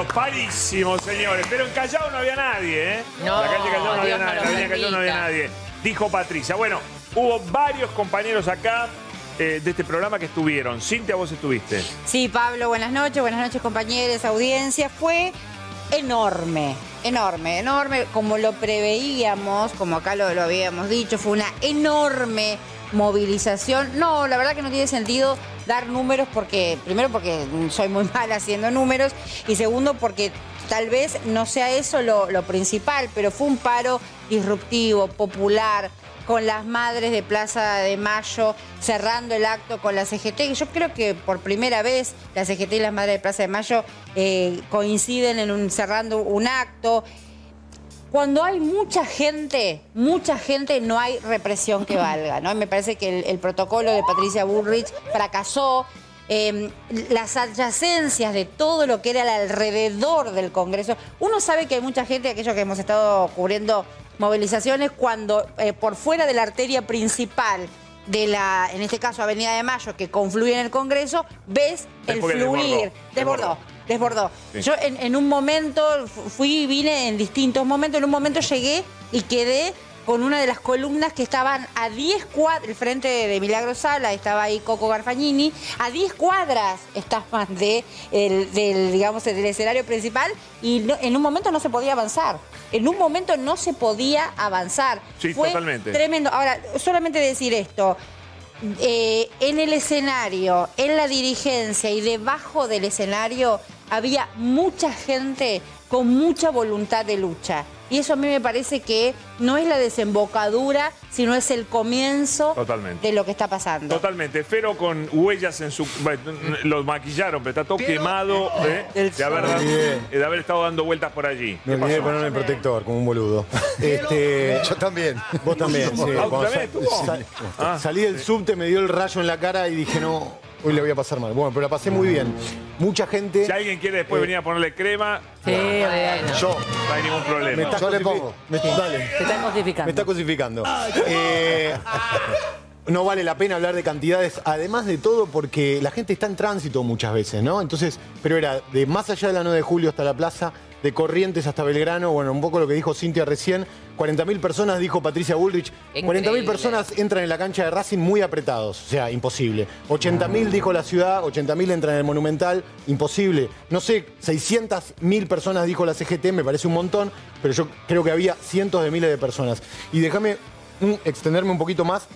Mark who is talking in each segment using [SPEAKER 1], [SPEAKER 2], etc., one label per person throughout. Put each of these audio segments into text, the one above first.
[SPEAKER 1] Bueno, parísimo, señores. Pero en Callao no había nadie, ¿eh?
[SPEAKER 2] No,
[SPEAKER 1] la calle Callao no había
[SPEAKER 2] Dios no
[SPEAKER 1] nadie. En la avenida Callao no había nadie. Dijo Patricia. Bueno, hubo varios compañeros acá eh, de este programa que estuvieron. Cintia, vos estuviste.
[SPEAKER 3] Sí, Pablo, buenas noches, buenas noches compañeros, audiencia. Fue enorme, enorme, enorme, como lo preveíamos, como acá lo, lo habíamos dicho, fue una enorme movilización. No, la verdad que no tiene sentido dar números porque, primero porque soy muy mala haciendo números y segundo porque tal vez no sea eso lo, lo principal, pero fue un paro disruptivo, popular, con las madres de Plaza de Mayo cerrando el acto con la CGT. Yo creo que por primera vez la CGT y las madres de Plaza de Mayo eh, coinciden en un, cerrando un acto. Cuando hay mucha gente, mucha gente, no hay represión que valga, ¿no? Me parece que el, el protocolo de Patricia Bullrich fracasó. Eh, las adyacencias de todo lo que era el alrededor del Congreso. Uno sabe que hay mucha gente, aquellos que hemos estado cubriendo movilizaciones, cuando eh, por fuera de la arteria principal de la, en este caso Avenida de Mayo, que confluye en el Congreso, ves el
[SPEAKER 1] Después
[SPEAKER 3] fluir.
[SPEAKER 1] desbordó,
[SPEAKER 3] Desbordó. Desbordó.
[SPEAKER 1] Sí.
[SPEAKER 3] Yo en, en un momento fu- fui y vine en distintos momentos. En un momento llegué y quedé con una de las columnas que estaban a 10 cuadras, el frente de, de Milagro Sala, estaba ahí Coco Garfagnini, a 10 cuadras estaban de, el- del, digamos, del escenario principal y no- en un momento no se podía avanzar. En un momento no se podía avanzar.
[SPEAKER 1] Sí,
[SPEAKER 3] Fue
[SPEAKER 1] totalmente.
[SPEAKER 3] Tremendo. Ahora, solamente decir esto. Eh, en el escenario, en la dirigencia y debajo del escenario había mucha gente con mucha voluntad de lucha. Y eso a mí me parece que no es la desembocadura, sino es el comienzo
[SPEAKER 1] Totalmente.
[SPEAKER 3] de lo que está pasando.
[SPEAKER 1] Totalmente. Fero con huellas en su. bueno, Lo maquillaron, pero está todo quemado ¿eh?
[SPEAKER 3] Del
[SPEAKER 1] de, haber,
[SPEAKER 4] sol.
[SPEAKER 1] dado-
[SPEAKER 4] Bien.
[SPEAKER 1] de haber estado dando vueltas por allí.
[SPEAKER 4] Me
[SPEAKER 1] ¿Qué
[SPEAKER 4] olvidé de ponerme el protector, como un boludo. Este,
[SPEAKER 5] Yo también.
[SPEAKER 4] vos también, sí.
[SPEAKER 1] Ah, ¿también Ah.
[SPEAKER 4] salí del subte, me dio el rayo en la cara y dije, no, hoy le voy a pasar mal. Bueno, pero la pasé muy bien. Mucha gente...
[SPEAKER 1] Si alguien quiere después venir a ponerle crema,
[SPEAKER 2] Sí, bueno.
[SPEAKER 5] Yo,
[SPEAKER 1] no hay ningún
[SPEAKER 4] Me
[SPEAKER 1] problema.
[SPEAKER 4] está
[SPEAKER 5] Yo le
[SPEAKER 4] cosifi-
[SPEAKER 5] pongo.
[SPEAKER 4] me- dale.
[SPEAKER 2] Están cosificando.
[SPEAKER 4] Me está cosificando. Eh, no vale la pena hablar de cantidades, además de todo porque la gente está en tránsito muchas veces, ¿no? Entonces, pero era de más allá de la 9 de julio hasta la plaza, de Corrientes hasta Belgrano, bueno, un poco lo que dijo Cintia recién, 40.000 personas, dijo Patricia Bullrich, 40.000
[SPEAKER 2] Increíble.
[SPEAKER 4] personas entran en la cancha de Racing muy apretados, o sea, imposible. 80.000 dijo la ciudad, 80.000 entran en el Monumental, imposible. No sé, 600.000 personas dijo la CGT, me parece un montón, pero yo creo que había cientos de miles de personas. Y déjame mm, extenderme un poquito más,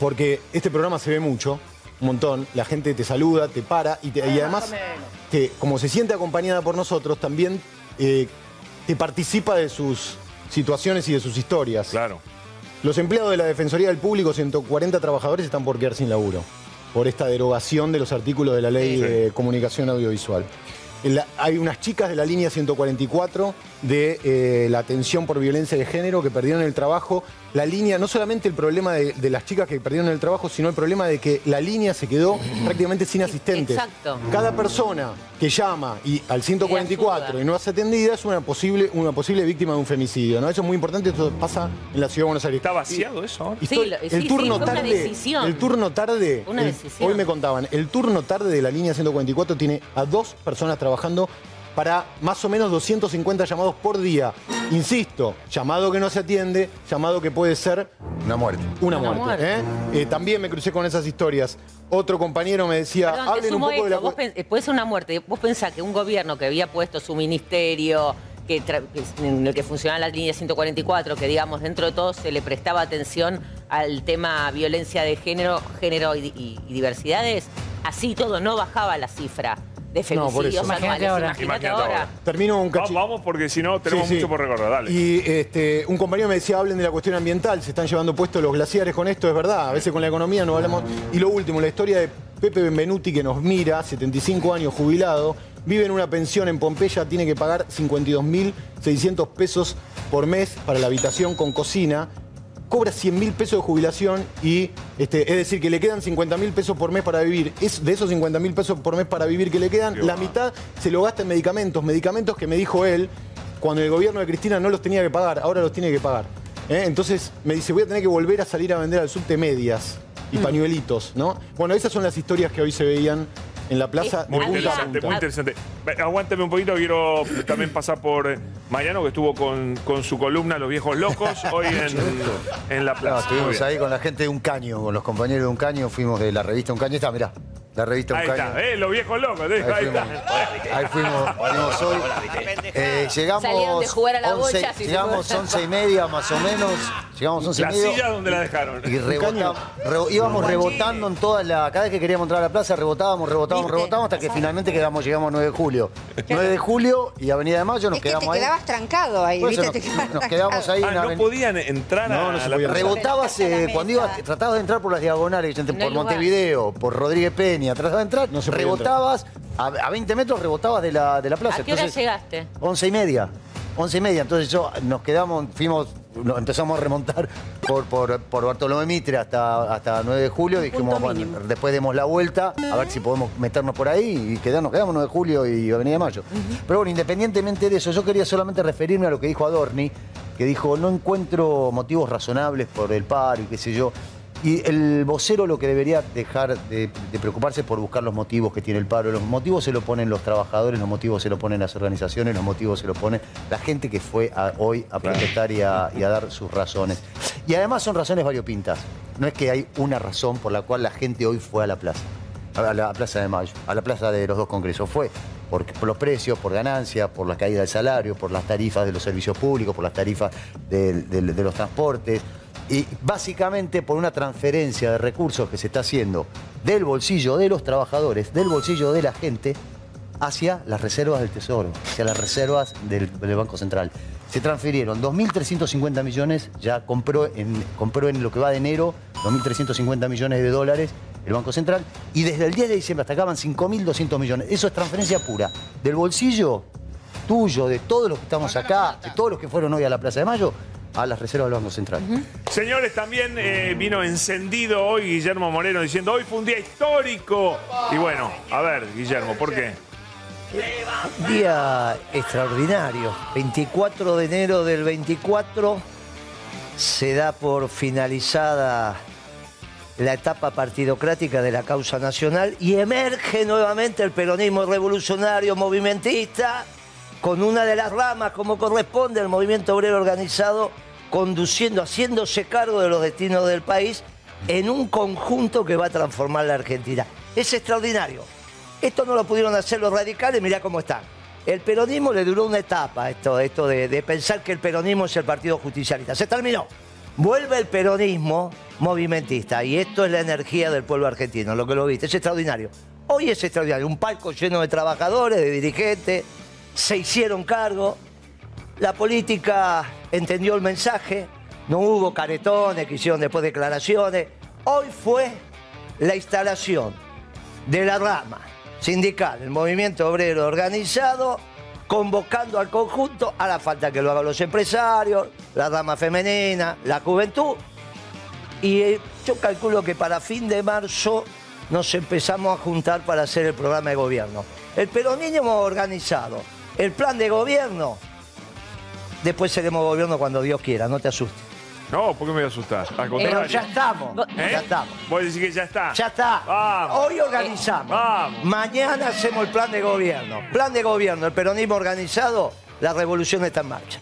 [SPEAKER 4] porque este programa se ve mucho, un montón, la gente te saluda, te para y, te- y además, te- como se siente acompañada por nosotros, también eh, te participa de sus situaciones y de sus historias.
[SPEAKER 1] Claro.
[SPEAKER 4] Los empleados de la Defensoría del Público, 140 trabajadores, están por quedar sin laburo por esta derogación de los artículos de la ley
[SPEAKER 1] Sí.
[SPEAKER 4] de comunicación audiovisual. En la- hay unas chicas de la línea 144 de eh, la atención por violencia de género que perdieron el trabajo. La línea, no solamente el problema de, de las chicas que perdieron el trabajo, sino el problema de que la línea se quedó prácticamente sin asistentes.
[SPEAKER 2] Exacto.
[SPEAKER 4] Cada persona que llama y al 144
[SPEAKER 2] ayuda.
[SPEAKER 4] y no es atendida es una posible, una posible víctima de un femicidio. ¿no? Eso es muy importante, esto pasa en la ciudad de Buenos Aires.
[SPEAKER 1] ¿Está vaciado eso ahora?
[SPEAKER 4] Y
[SPEAKER 2] Sí,
[SPEAKER 4] estoy-
[SPEAKER 2] lo- sí,
[SPEAKER 4] el
[SPEAKER 2] sí,
[SPEAKER 4] turno
[SPEAKER 2] una
[SPEAKER 4] tarde,
[SPEAKER 2] decisión.
[SPEAKER 4] el turno tarde,
[SPEAKER 2] Una
[SPEAKER 4] el-
[SPEAKER 2] decisión.
[SPEAKER 4] hoy me contaban, el turno tarde de la línea 144 tiene a dos personas trabajando para más o menos 250 llamados por día. Insisto, llamado que no se atiende, llamado que puede ser
[SPEAKER 5] una muerte.
[SPEAKER 4] una,
[SPEAKER 2] Una
[SPEAKER 4] muerte.
[SPEAKER 2] muerte.
[SPEAKER 4] ¿eh? Eh, también me crucé con esas historias. Otro compañero me decía,
[SPEAKER 2] Perdón,
[SPEAKER 4] hablen un poco de la...
[SPEAKER 2] Vos eh, puede ser una muerte. Vos pensás que un gobierno que había puesto su ministerio, que, en el que funcionaba la línea 144, que digamos dentro de todo se le prestaba atención al tema violencia de género, género y, y- y diversidades, así todo no bajaba la cifra de
[SPEAKER 4] No, por eso.
[SPEAKER 2] femicidios
[SPEAKER 3] Imagínate
[SPEAKER 2] anuales.
[SPEAKER 3] ahora.
[SPEAKER 2] Imagínate
[SPEAKER 1] Imagínate
[SPEAKER 2] ahora.
[SPEAKER 1] ahora.
[SPEAKER 4] Termino un cachito.
[SPEAKER 1] Vamos porque si no tenemos
[SPEAKER 4] Sí, sí.
[SPEAKER 1] mucho por recorrer. Dale.
[SPEAKER 4] Y este, un compañero me decía, hablen de la cuestión ambiental, se están llevando puestos los glaciares con esto, es verdad, a veces con la economía no hablamos. Y lo último, la historia de Pepe Benvenuti que nos mira, 75 años jubilado, vive en una pensión en Pompeya, tiene que pagar 52.600 pesos por mes para la habitación con cocina. Cobra 100 mil pesos de jubilación y, este, es decir, que le quedan 50 mil pesos por mes para vivir. Es, de esos 50 mil pesos por mes para vivir que le quedan,
[SPEAKER 1] Qué
[SPEAKER 4] la
[SPEAKER 1] va.
[SPEAKER 4] mitad se lo gasta en medicamentos. Medicamentos que me dijo él, cuando el gobierno de Cristina no los tenía que pagar, ahora los tiene que pagar. ¿eh? Entonces me dice, voy a tener que volver a salir a vender al subte medias y pañuelitos, ¿no? Bueno, esas son las historias que hoy se veían en la plaza de
[SPEAKER 1] Muy interesante, muy interesante. Aguántame un poquito, quiero también pasar por eh, Mariano, que estuvo con, con su columna Los Viejos Locos, hoy en, en La
[SPEAKER 5] No,
[SPEAKER 1] Plaza. Muy
[SPEAKER 5] estuvimos ahí con la gente de Un Caño, con los compañeros de Un Caño, fuimos de la revista Un Caño. Está, mirá, la revista
[SPEAKER 1] Ahí está, eh, Los Viejos Locos, eh,
[SPEAKER 5] Ahí
[SPEAKER 1] ahí
[SPEAKER 5] fuimos,
[SPEAKER 1] está.
[SPEAKER 5] ahí fuimos, fuimos hoy. Eh, llegamos.
[SPEAKER 2] Salieron de jugar a la
[SPEAKER 5] once-
[SPEAKER 2] bocha, si se
[SPEAKER 5] llegamos once y media más o menos. Llegamos once y
[SPEAKER 1] La
[SPEAKER 5] media.
[SPEAKER 1] silla donde la dejaron.
[SPEAKER 5] Y rebotamos, re- íbamos rebotando en toda la. Cada vez que queríamos entrar a la plaza, rebotábamos, rebotábamos,
[SPEAKER 3] ¿Viste?
[SPEAKER 5] rebotábamos, hasta que finalmente quedamos, llegamos a 9 de julio. 9 de julio y Avenida de Mayo nos
[SPEAKER 3] Es que te
[SPEAKER 5] quedamos ahí.
[SPEAKER 3] quedabas trancado ahí, ¿viste?
[SPEAKER 5] nos,
[SPEAKER 3] Te quedabas
[SPEAKER 5] nos quedamos ahí
[SPEAKER 1] Ah,
[SPEAKER 5] en la
[SPEAKER 1] no
[SPEAKER 5] aven-
[SPEAKER 1] podían entrar
[SPEAKER 4] No,
[SPEAKER 1] a
[SPEAKER 4] no se
[SPEAKER 1] la
[SPEAKER 4] podía
[SPEAKER 1] plaza.
[SPEAKER 5] Rebotabas eh,
[SPEAKER 3] la
[SPEAKER 5] cuando ibas, tratabas de entrar por las diagonales, por. Montevideo, por Rodríguez Peña, tratabas de entrar,
[SPEAKER 4] No se
[SPEAKER 5] rebotabas, a, a 20 metros rebotabas de la, de la plaza.
[SPEAKER 2] ¿A qué hora
[SPEAKER 5] Entonces,
[SPEAKER 2] llegaste?
[SPEAKER 5] Once y media. Once y media. Entonces yo nos quedamos, fuimos, nos empezamos a remontar por, por, por Bartolomé Mitre hasta, hasta 9 de julio. Dijimos, bueno, después demos la vuelta, a ver si podemos meternos por ahí y quedarnos, quedamos 9 de julio y Avenida de Mayo. Pero bueno, independientemente de eso, yo quería solamente referirme a lo que dijo Adorni, que dijo, no encuentro motivos razonables por el paro y qué sé yo. Y el vocero lo que debería dejar de, de preocuparse por buscar los motivos que tiene el paro. Los motivos se lo ponen los trabajadores, los motivos se lo ponen las organizaciones, los motivos se lo ponen la gente que fue a- hoy a protestar y a, y a dar sus razones. Y además son razones variopintas. No es que hay una razón por la cual la gente hoy fue a la plaza, a la Plaza de Mayo, a la plaza de los dos congresos. Fue por, por los precios, por ganancias, por la caída del salario, por las tarifas de los servicios públicos, por las tarifas de los transportes. Y básicamente por una transferencia de recursos que se está haciendo del bolsillo de los trabajadores, del bolsillo de la gente, hacia las reservas del Tesoro, hacia las reservas del, del Banco Central. Se transfirieron 2.350 millones, ya compró en, compró en lo que va de enero 2.350 millones de dólares el Banco Central, y desde el 10 de diciembre hasta acá van 5.200 millones. Eso es transferencia pura del bolsillo tuyo, de todos los que estamos acá, de todos los que fueron hoy a la Plaza de Mayo, a las reservas del Banco Central.
[SPEAKER 1] Señores, también eh, vino encendido hoy Guillermo Moreno diciendo hoy fue un día histórico. Y bueno, a ver, Guillermo, ¿por qué?
[SPEAKER 6] Día extraordinario. 24 de enero del 24 se da por finalizada la etapa partidocrática de la causa nacional y emerge nuevamente el peronismo revolucionario movimentista con una de las ramas, como corresponde al movimiento obrero organizado, conduciendo, haciéndose cargo de los destinos del país en un conjunto que va a transformar la Argentina. Es extraordinario. Esto no lo pudieron hacer los radicales, mirá cómo están. El peronismo le duró una etapa, esto, esto de, de pensar que el peronismo es el partido justicialista. Se terminó. Vuelve el peronismo movimentista y esto es la energía del pueblo argentino, lo que lo viste, es extraordinario. Hoy es extraordinario, un palco lleno de trabajadores, de dirigentes, se hicieron cargo, la política entendió el mensaje, no hubo caretones que hicieron después declaraciones. Hoy fue la instalación de la rama sindical, el movimiento obrero organizado, convocando al conjunto, a la falta que lo hagan los empresarios, la rama femenina, la juventud. Y eh, yo calculo que para fin de marzo nos empezamos a juntar para hacer el programa de gobierno. El peronismo organizado, el plan de gobierno, después seremos gobierno cuando Dios quiera, no te asustes.
[SPEAKER 1] No, ¿por qué me voy a asustar? Al
[SPEAKER 6] Pero
[SPEAKER 1] contrario.
[SPEAKER 6] ya estamos,
[SPEAKER 1] ¿Eh?
[SPEAKER 6] ya estamos.
[SPEAKER 1] Vos decís que ya está.
[SPEAKER 6] Ya está.
[SPEAKER 1] Vamos.
[SPEAKER 6] Hoy organizamos.
[SPEAKER 1] Vamos.
[SPEAKER 6] Mañana hacemos el plan de gobierno. Plan de gobierno, el peronismo organizado, la revolución está en marcha.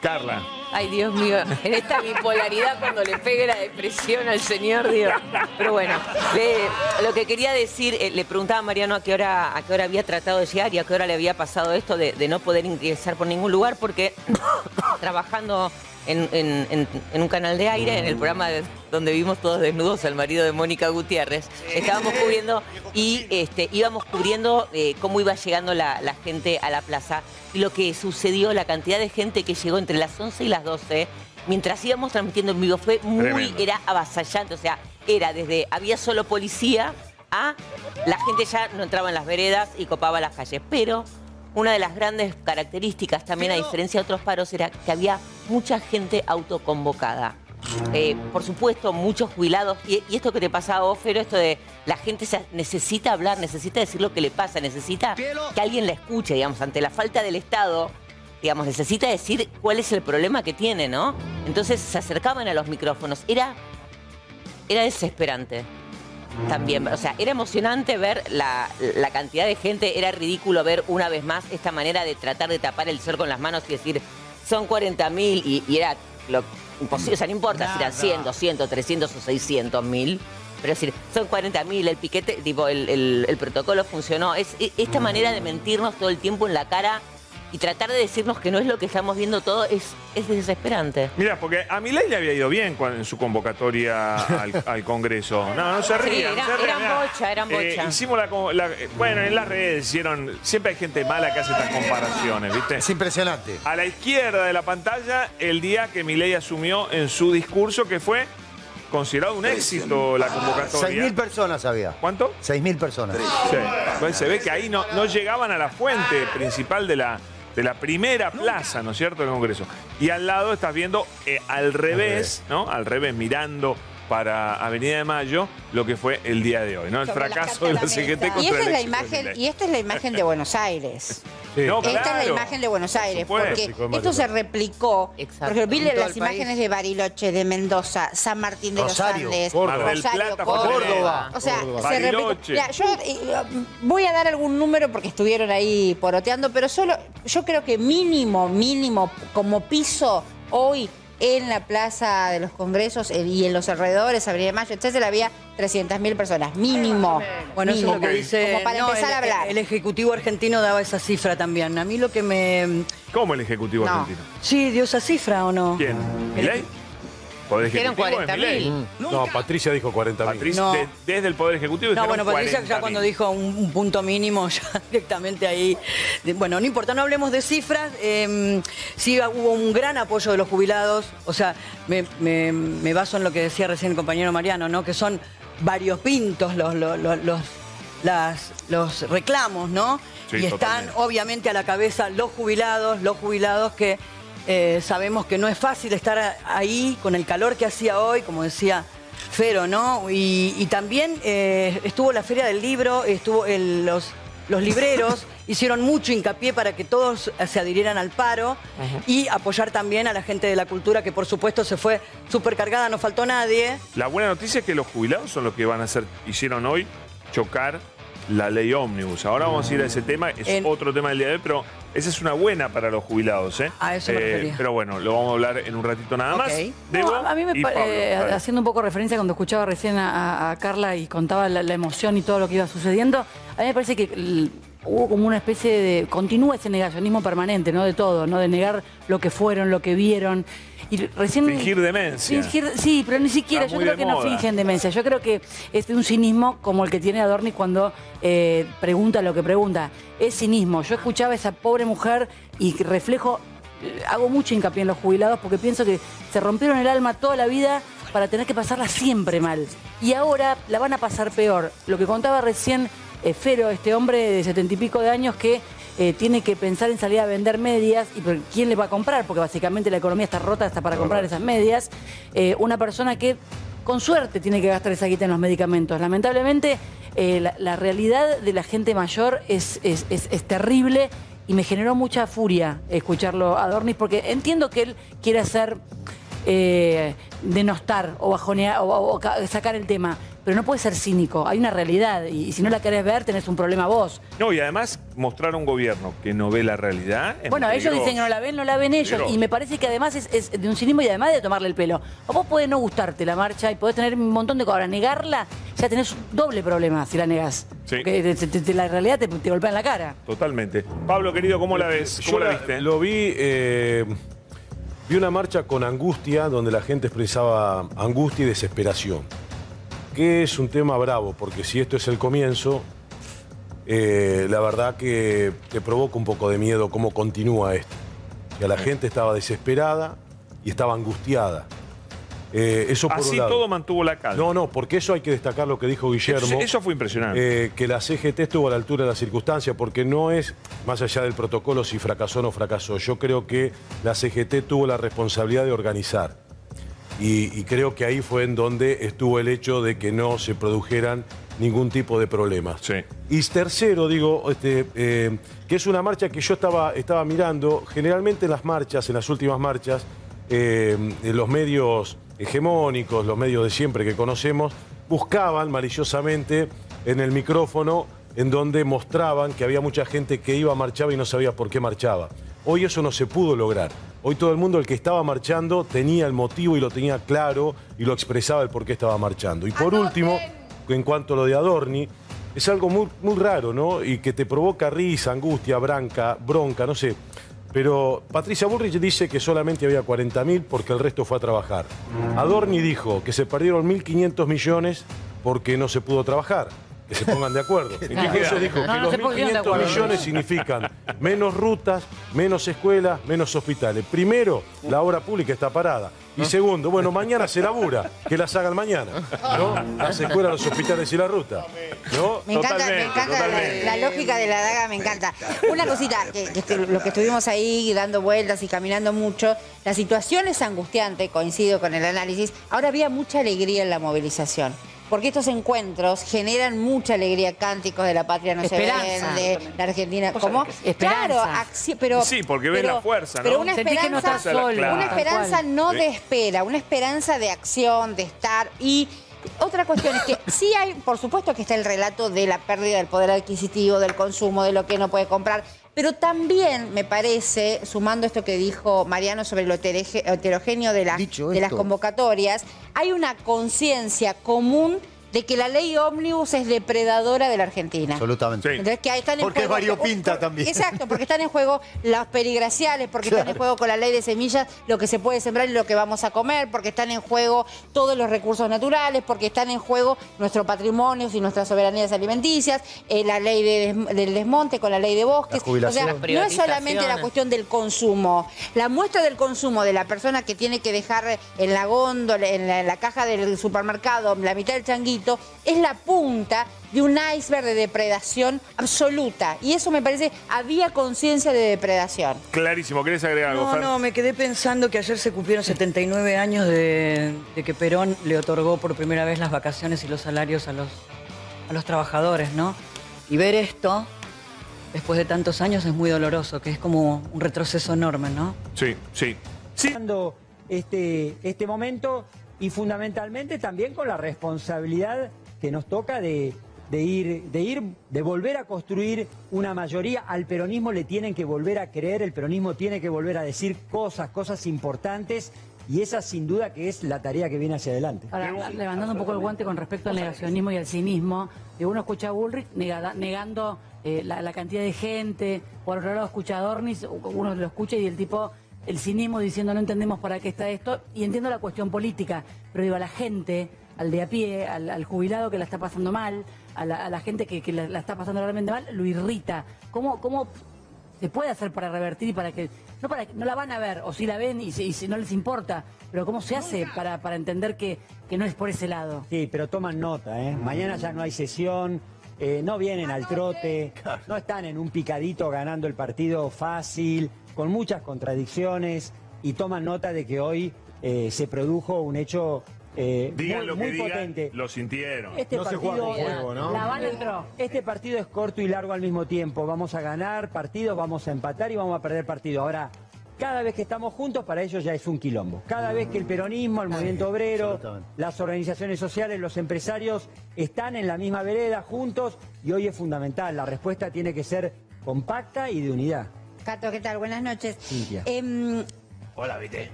[SPEAKER 1] Carla.
[SPEAKER 2] Ay, Dios mío, en esta bipolaridad cuando le pegue la depresión al señor, Dios. Pero bueno, le- lo que quería decir, eh, le preguntaba a Mariano a qué hora, a qué hora había tratado de llegar y a qué hora le había pasado esto de, de no poder ingresar por ningún lugar, porque trabajando en, en- en- en un canal de aire, en el programa de- donde vimos todos desnudos al marido de Mónica Gutiérrez, estábamos cubriendo y este, íbamos cubriendo eh, cómo iba llegando la, la gente a la plaza y lo que sucedió, la cantidad de gente que llegó entre las 11 y las 12, mientras íbamos transmitiendo en vivo, fue muy,
[SPEAKER 1] Tremendo.
[SPEAKER 2] era avasallante, o sea, era desde, había solo policía a la gente ya no entraba en las veredas y copaba las calles, pero una de las grandes características también, a diferencia de otros paros, era que había mucha gente autoconvocada. Eh, por supuesto, muchos jubilados. Y, y esto que te pasaba a vos, Fero, esto de la gente se- necesita hablar, necesita decir lo que le pasa, necesita que alguien la escuche, digamos, ante la falta del Estado. Digamos, necesita decir cuál es el problema que tiene, ¿no? Entonces se acercaban a los micrófonos. Era, era desesperante. También. O sea, era emocionante ver la, la cantidad de gente, era ridículo ver una vez más esta manera de tratar de tapar el sol con las manos y decir, son 40.000 y, y era lo imposible. O sea, no importa si eran 100, 200, 300 o 600 mil. Pero es decir, son 40.000, el piquete, tipo, el, el- el protocolo funcionó. Es e- esta manera de mentirnos todo el tiempo en la cara y tratar de decirnos que no es lo que estamos viendo todo es, es desesperante.
[SPEAKER 1] Mira, porque a Milei le había ido bien cuando- en su convocatoria al, al Congreso. No, no se
[SPEAKER 2] Sí,
[SPEAKER 1] rían.
[SPEAKER 2] era-
[SPEAKER 1] se rían,
[SPEAKER 2] eran
[SPEAKER 1] mirá.
[SPEAKER 2] bocha, eran
[SPEAKER 1] Eh,
[SPEAKER 2] bocha.
[SPEAKER 1] hicimos la, la- Bueno, en las redes hicieron. Siempre hay gente mala que hace estas comparaciones, ¿viste?
[SPEAKER 5] Es impresionante.
[SPEAKER 1] A la izquierda de la pantalla, el día que Milei asumió en su discurso, que fue considerado un éxito la convocatoria.
[SPEAKER 5] 6.000 personas había.
[SPEAKER 1] ¿Cuánto?
[SPEAKER 5] 6.000 personas.
[SPEAKER 1] Sí. Pues se ve que ahí no, no llegaban a la fuente principal de la, de la primera plaza, ¿no es cierto?, del Congreso. Y al lado estás viendo eh, al revés, ¿no? Al revés, mirando para Avenida de Mayo, lo que fue el día de hoy, ¿no? El
[SPEAKER 3] Sobre
[SPEAKER 1] fracaso de la CGT contra
[SPEAKER 3] Y esta
[SPEAKER 1] el
[SPEAKER 3] es la imagen, y esta es la imagen de Buenos Aires.
[SPEAKER 1] No,
[SPEAKER 3] Esta es la imagen de Buenos Aires, porque esto se replicó.
[SPEAKER 2] Exacto.
[SPEAKER 3] Porque vi las imágenes
[SPEAKER 7] país.
[SPEAKER 3] de Bariloche, de Mendoza, San Martín de
[SPEAKER 5] Rosario,
[SPEAKER 3] los Andes,
[SPEAKER 8] Córdoba.
[SPEAKER 3] Rosario,
[SPEAKER 1] Plata,
[SPEAKER 3] Córdoba.
[SPEAKER 5] Córdoba.
[SPEAKER 3] O sea,
[SPEAKER 8] Córdoba.
[SPEAKER 3] se replicó. Mira, yo eh, voy a dar algún número porque estuvieron ahí poroteando, pero solo yo creo que mínimo, mínimo, como piso hoy en la Plaza de los Congresos y en los alrededores, Avenida de Mayo, etcétera, había 300.000 personas, mínimo.
[SPEAKER 7] Bueno, eso es lo
[SPEAKER 3] mínimo.
[SPEAKER 7] que dice.
[SPEAKER 3] Como para
[SPEAKER 7] no,
[SPEAKER 3] empezar
[SPEAKER 7] el,
[SPEAKER 3] a hablar.
[SPEAKER 7] el Ejecutivo argentino daba esa cifra también. A mí lo que me.
[SPEAKER 1] ¿Cómo el Ejecutivo
[SPEAKER 3] No.
[SPEAKER 1] argentino?
[SPEAKER 7] Sí, dio esa cifra o no.
[SPEAKER 1] ¿Quién? ¿Milei? ¿Poder
[SPEAKER 2] Dijeron
[SPEAKER 1] Ejecutivo es
[SPEAKER 2] 40.000.
[SPEAKER 1] Milei.
[SPEAKER 8] No, Patricia dijo 40 mil.
[SPEAKER 1] Patricia,
[SPEAKER 7] No.
[SPEAKER 1] de- desde el Poder Ejecutivo
[SPEAKER 7] No,
[SPEAKER 1] dijeron
[SPEAKER 7] bueno, Patricia ya
[SPEAKER 1] 40.000.
[SPEAKER 7] cuando dijo un, un punto mínimo, ya directamente ahí. de- bueno, no importa, no hablemos de cifras. eh, sí hubo un gran apoyo de los jubilados. O sea, me, me- me baso en lo que decía recién el compañero Mariano, ¿no? Que son varios pintos los, los, los, los- las- los reclamos, ¿no?
[SPEAKER 1] Sí,
[SPEAKER 7] y están
[SPEAKER 1] totalmente.
[SPEAKER 7] obviamente a la cabeza los jubilados, los jubilados que eh, sabemos que no es fácil estar ahí con el calor que hacía hoy, como decía Fero, ¿no? Y, y también eh, estuvo la Feria del Libro, estuvo el- los, los libreros, hicieron mucho hincapié para que todos se adhirieran al paro y apoyar también a la gente de la cultura, que por supuesto se fue supercargada, no faltó nadie.
[SPEAKER 1] La buena noticia es que los jubilados son los que van a hacer, hicieron hoy chocar la ley ómnibus. Ahora vamos a ir a ese tema, es
[SPEAKER 7] En-
[SPEAKER 1] otro tema del día de hoy, pero esa es una buena para los jubilados, ¿eh?
[SPEAKER 7] A eso refería.
[SPEAKER 1] Pero bueno, lo vamos a hablar en un ratito nada más. Debo
[SPEAKER 9] No, a mí me
[SPEAKER 1] Pablo.
[SPEAKER 9] eh, haciendo un poco referencia cuando escuchaba recién a, Carla y contaba la, la emoción y todo lo que iba sucediendo, a mí me parece que hubo como una especie de continúa ese negacionismo permanente, ¿no? De todo, ¿no? De negar lo que fueron, lo que vieron. Y recién
[SPEAKER 1] Fingir demencia.
[SPEAKER 9] Fingir- sí, pero ni siquiera,
[SPEAKER 1] Está
[SPEAKER 9] yo creo que no fingen demencia. Yo creo que es de un cinismo como el que tiene Adorni cuando eh, pregunta lo que pregunta. Es cinismo. Yo escuchaba a esa pobre mujer y reflejo, eh, hago mucho hincapié en los jubilados porque pienso que se rompieron el alma toda la vida para tener que pasarla siempre mal. Y ahora la van a pasar peor. Lo que contaba recién eh, Fero, este hombre de setenta y pico de años que eh, tiene que pensar en salir a vender medias y ¿quién le va a comprar? Porque básicamente la economía está rota hasta para comprar esas medias. Eh, una persona que con suerte tiene que gastar esa guita en los medicamentos. Lamentablemente eh, la, la realidad de la gente mayor es, es- es- es terrible y me generó mucha furia escucharlo a Dornis porque entiendo que él quiere hacer eh, denostar o bajonear o, o ca- sacar el tema, pero no puede ser cínico. Hay una realidad y, y si no la querés ver tenés un problema vos.
[SPEAKER 1] No, y además mostrar a un gobierno que no ve la realidad. es
[SPEAKER 9] Bueno, ellos dicen que no la ven, no la ven ellos.
[SPEAKER 1] Peligroso.
[SPEAKER 9] Y me parece que además es, es de un cinismo y además de tomarle el pelo. O vos podés no gustarte la marcha y podés tener un montón de cosas. Ahora, negarla, ya tenés un doble problema si la negás.
[SPEAKER 1] Sí.
[SPEAKER 9] Porque te- te- te- la realidad te, te golpea en la cara.
[SPEAKER 1] Totalmente. Pablo, querido, ¿cómo la ves? ¿Cómo
[SPEAKER 8] Yo
[SPEAKER 1] la
[SPEAKER 8] la-
[SPEAKER 1] viste?
[SPEAKER 8] lo vi, eh, vi una marcha con angustia, donde la gente expresaba angustia y desesperación. Es un tema bravo, porque si esto es el comienzo, eh, la verdad que te provoca un poco de miedo cómo continúa esto. Que la gente estaba desesperada y estaba angustiada. Eh, eso por
[SPEAKER 1] Así
[SPEAKER 8] un lado.
[SPEAKER 1] todo mantuvo la calma.
[SPEAKER 8] No, no, porque eso hay que destacar lo que dijo Guillermo.
[SPEAKER 1] Eso, eso fue impresionante.
[SPEAKER 8] Eh, que la CGT estuvo a la altura de la circunstancia, porque no es, más allá del protocolo, si fracasó o no fracasó. Yo creo que la CGT tuvo la responsabilidad de organizar. Y, y creo que ahí fue en donde estuvo el hecho de que no se produjeran ningún tipo de problemas.
[SPEAKER 1] Sí.
[SPEAKER 8] Y tercero, digo, este, eh, que es una marcha que yo estaba, estaba mirando. Generalmente en las marchas, en las últimas marchas, eh, en los medios hegemónicos, los medios de siempre que conocemos, buscaban maliciosamente en el micrófono en donde mostraban que había mucha gente que iba a marchar y no sabía por qué marchaba. Hoy eso no se pudo lograr. Hoy todo el mundo, el que estaba marchando, tenía el motivo y lo tenía claro y lo expresaba el por qué estaba marchando. Y por último, en cuanto a lo de Adorni, es algo muy, muy raro, ¿no? Y que te provoca risa, angustia, branca, bronca, no sé. Pero Patricia Bullrich dice que solamente había 40.000 porque el resto fue a trabajar. Adorni dijo que se perdieron 1.500 millones porque no se pudo trabajar. Que se pongan de acuerdo. Incluso dijo
[SPEAKER 9] No,
[SPEAKER 8] que
[SPEAKER 9] no
[SPEAKER 8] los
[SPEAKER 9] se pusieron de
[SPEAKER 8] 1.500
[SPEAKER 9] acuerdo.
[SPEAKER 8] millones significan menos rutas, menos escuelas, menos hospitales. Primero, la obra pública está parada. Y segundo, bueno, mañana se labura, que las hagan mañana. ¿no? Las escuelas, los hospitales y la ruta. ¿no?
[SPEAKER 3] Me encanta, me encanta la,
[SPEAKER 1] totalmente.
[SPEAKER 3] la lógica de la daga, me encanta. Una cosita, que, que estu- lo que estuvimos ahí dando vueltas y caminando mucho, la situación es angustiante, coincido con el análisis. Ahora había mucha alegría en la movilización. Porque estos encuentros generan mucha alegría, cánticos de la patria no
[SPEAKER 9] Esperanza.
[SPEAKER 3] se vende, la Argentina, ¿cómo?
[SPEAKER 9] esperanza.
[SPEAKER 3] Claro, pero
[SPEAKER 1] Sí, porque ves
[SPEAKER 3] pero-
[SPEAKER 1] la fuerza, ¿no?
[SPEAKER 3] Pero una
[SPEAKER 9] no
[SPEAKER 3] esperanza,
[SPEAKER 9] solo,
[SPEAKER 1] Claro.
[SPEAKER 3] una esperanza no de espera, una esperanza de acción, de estar y otra cuestión es que sí hay, por supuesto que está el relato de la pérdida del poder adquisitivo, del consumo, de lo que no puede comprar, pero también me parece, sumando esto que dijo Mariano sobre lo heterogéneo de, de las convocatorias, hay una conciencia común de que la ley ómnibus es depredadora de la Argentina.
[SPEAKER 5] Absolutamente.
[SPEAKER 1] Sí.
[SPEAKER 3] Entonces, que ahí están en
[SPEAKER 5] Porque es variopinta
[SPEAKER 3] por-
[SPEAKER 5] también.
[SPEAKER 3] Exacto, porque están en juego las perigraciales, porque están en juego con la ley de semillas lo que se puede sembrar y lo que vamos a comer, porque están en juego todos los recursos naturales, porque están en juego nuestro patrimonio y nuestras soberanías alimenticias, eh, la ley de des- del desmonte con la ley de bosques.
[SPEAKER 5] La.
[SPEAKER 3] O sea, no es solamente la cuestión del consumo. La muestra del consumo de la persona que tiene que dejar en la góndola, en la, en la caja del supermercado, la mitad del es la punta de un iceberg de depredación absoluta. Y eso me parece, había conciencia de depredación.
[SPEAKER 1] Clarísimo, ¿querés agregar algo,
[SPEAKER 7] No,
[SPEAKER 1] Fer?
[SPEAKER 7] no, me quedé pensando que ayer se cumplieron 79 años de, de que Perón le otorgó por primera vez las vacaciones y los salarios a los, a los trabajadores, ¿no? Y ver esto, después de tantos años, es muy doloroso, que es como un retroceso enorme, ¿no?
[SPEAKER 1] Sí, sí. Sí,
[SPEAKER 10] este, este momento y fundamentalmente también con la responsabilidad que nos toca de, de ir, de ir, de volver a construir una mayoría. Al peronismo le tienen que volver a creer, el peronismo tiene que volver a decir cosas, cosas importantes, y esa sin duda que es la tarea que viene hacia adelante.
[SPEAKER 9] Ahora, levantando un poco el guante con respecto al negacionismo y al cinismo, que uno escucha a Bullrich negada- negando eh, la, la cantidad de gente, por otro lado escucha a Dornis, uno lo escucha y el tipo, el cinismo diciendo no entendemos para qué está esto, y entiendo la cuestión política, pero digo, a la gente, al de a pie, al, al jubilado que la está pasando mal, a la, a la gente que, que la, la está pasando realmente mal, lo irrita. ¿Cómo, cómo se puede hacer para revertir y para que no para que no la van a ver o si la ven y si, y si no les importa pero cómo se hace para, para entender que, que no es por ese lado
[SPEAKER 10] Sí, pero toman nota, ¿eh? Mañana ya no hay sesión, eh, no vienen al trote, no están en un picadito ganando el partido fácil, con muchas contradicciones, y toman nota de que hoy eh, se produjo un hecho eh,
[SPEAKER 1] digan
[SPEAKER 10] muy,
[SPEAKER 1] lo que
[SPEAKER 10] muy
[SPEAKER 1] digan,
[SPEAKER 10] potente.
[SPEAKER 1] lo sintieron.
[SPEAKER 10] Este
[SPEAKER 4] No se juega
[SPEAKER 10] partido,
[SPEAKER 4] con fuego, ¿no?
[SPEAKER 9] la van entró
[SPEAKER 10] este partido es corto y largo al mismo tiempo. Vamos a ganar partidos, vamos a empatar y vamos a perder partidos. Ahora, cada vez que estamos juntos, para ellos ya es un quilombo. Cada vez que el peronismo, el movimiento obrero, las organizaciones sociales, los empresarios están en la misma vereda juntos y hoy es fundamental. La respuesta tiene que ser compacta y de unidad.
[SPEAKER 3] Cato, ¿qué tal? Buenas noches.
[SPEAKER 10] Cintia.
[SPEAKER 3] Em,
[SPEAKER 1] Hola, Vite.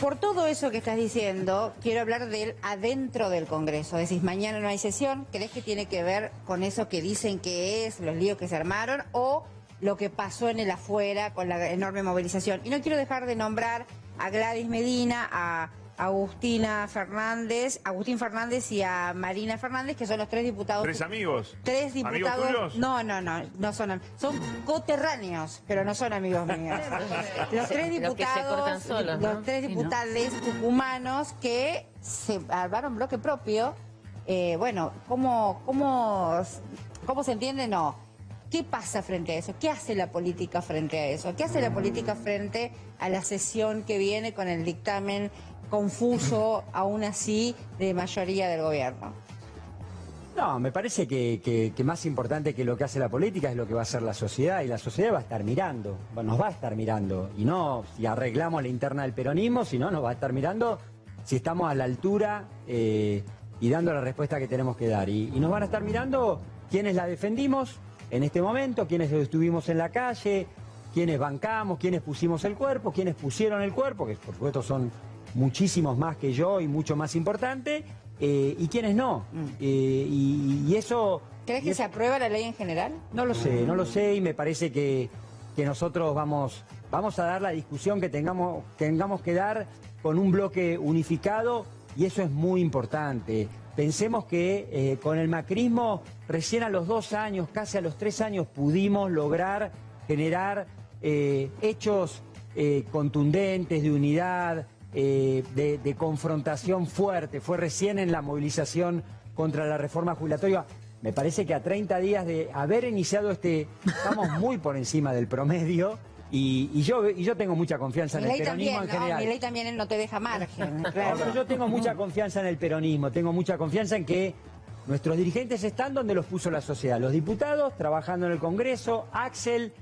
[SPEAKER 3] Por todo eso que estás diciendo, quiero hablar del adentro del Congreso. Decís, mañana no hay sesión. ¿Crees que tiene que ver con eso que dicen que es, los líos que se armaron, o lo que pasó en el afuera con la enorme movilización? Y no quiero dejar de nombrar a Gladys Medina, a Agustina Fernández, Agustín Fernández y a Marina Fernández, que son los tres diputados.
[SPEAKER 1] ¿Tres amigos?
[SPEAKER 3] Tres
[SPEAKER 1] ¿Amigos
[SPEAKER 3] diputados.
[SPEAKER 1] tuyos?
[SPEAKER 3] No, no, no, no son son coterráneos, pero no son amigos míos. Los tres
[SPEAKER 2] Los que se cortan
[SPEAKER 3] diputados, los tres diputados tucumanos que se armaron bloque propio. Eh, bueno, ¿cómo, cómo, ¿cómo se entiende? No. ¿Qué pasa frente a eso? ¿Qué hace la política frente a eso? ¿Qué hace la política frente a la sesión que viene con el dictamen confuso, aún así, de mayoría del gobierno?
[SPEAKER 10] No, me parece que, que- más importante que lo que hace la política es lo que va a hacer la sociedad y la sociedad va a estar mirando, nos va a estar mirando y no si arreglamos la interna del peronismo, sino nos va a estar mirando si estamos a la altura eh, y dando la respuesta que tenemos que dar. Y, y nos van a estar mirando quienes la defendimos en este momento, quienes estuvimos en la calle, quienes bancamos, quienes pusimos el cuerpo, quienes pusieron el cuerpo, que por supuesto son muchísimos más que yo y mucho más importante, eh, y quienes no. Eh, y, y eso...
[SPEAKER 3] ¿Crees que se aprueba la ley en general?
[SPEAKER 10] No lo sé, no lo sé y me parece que, que nosotros vamos, vamos a dar la discusión que tengamos, tengamos que dar con un bloque unificado y eso es muy importante. Pensemos que eh, con el macrismo recién a los dos años, casi a los tres años, pudimos lograr generar eh, hechos eh, contundentes de unidad, eh, de, de confrontación fuerte. Fue recién en la movilización contra la reforma jubilatoria. Me parece que a 30 días de haber iniciado este, estamos muy por encima del promedio y, y yo, y yo tengo mucha confianza en el peronismo
[SPEAKER 3] también,
[SPEAKER 10] en
[SPEAKER 3] ¿no?
[SPEAKER 10] general.
[SPEAKER 3] Milei también no te deja margen, claro.
[SPEAKER 10] yo tengo mucha confianza en el peronismo, tengo mucha confianza en que nuestros dirigentes están donde los puso la sociedad. Los diputados trabajando en el Congreso, Axel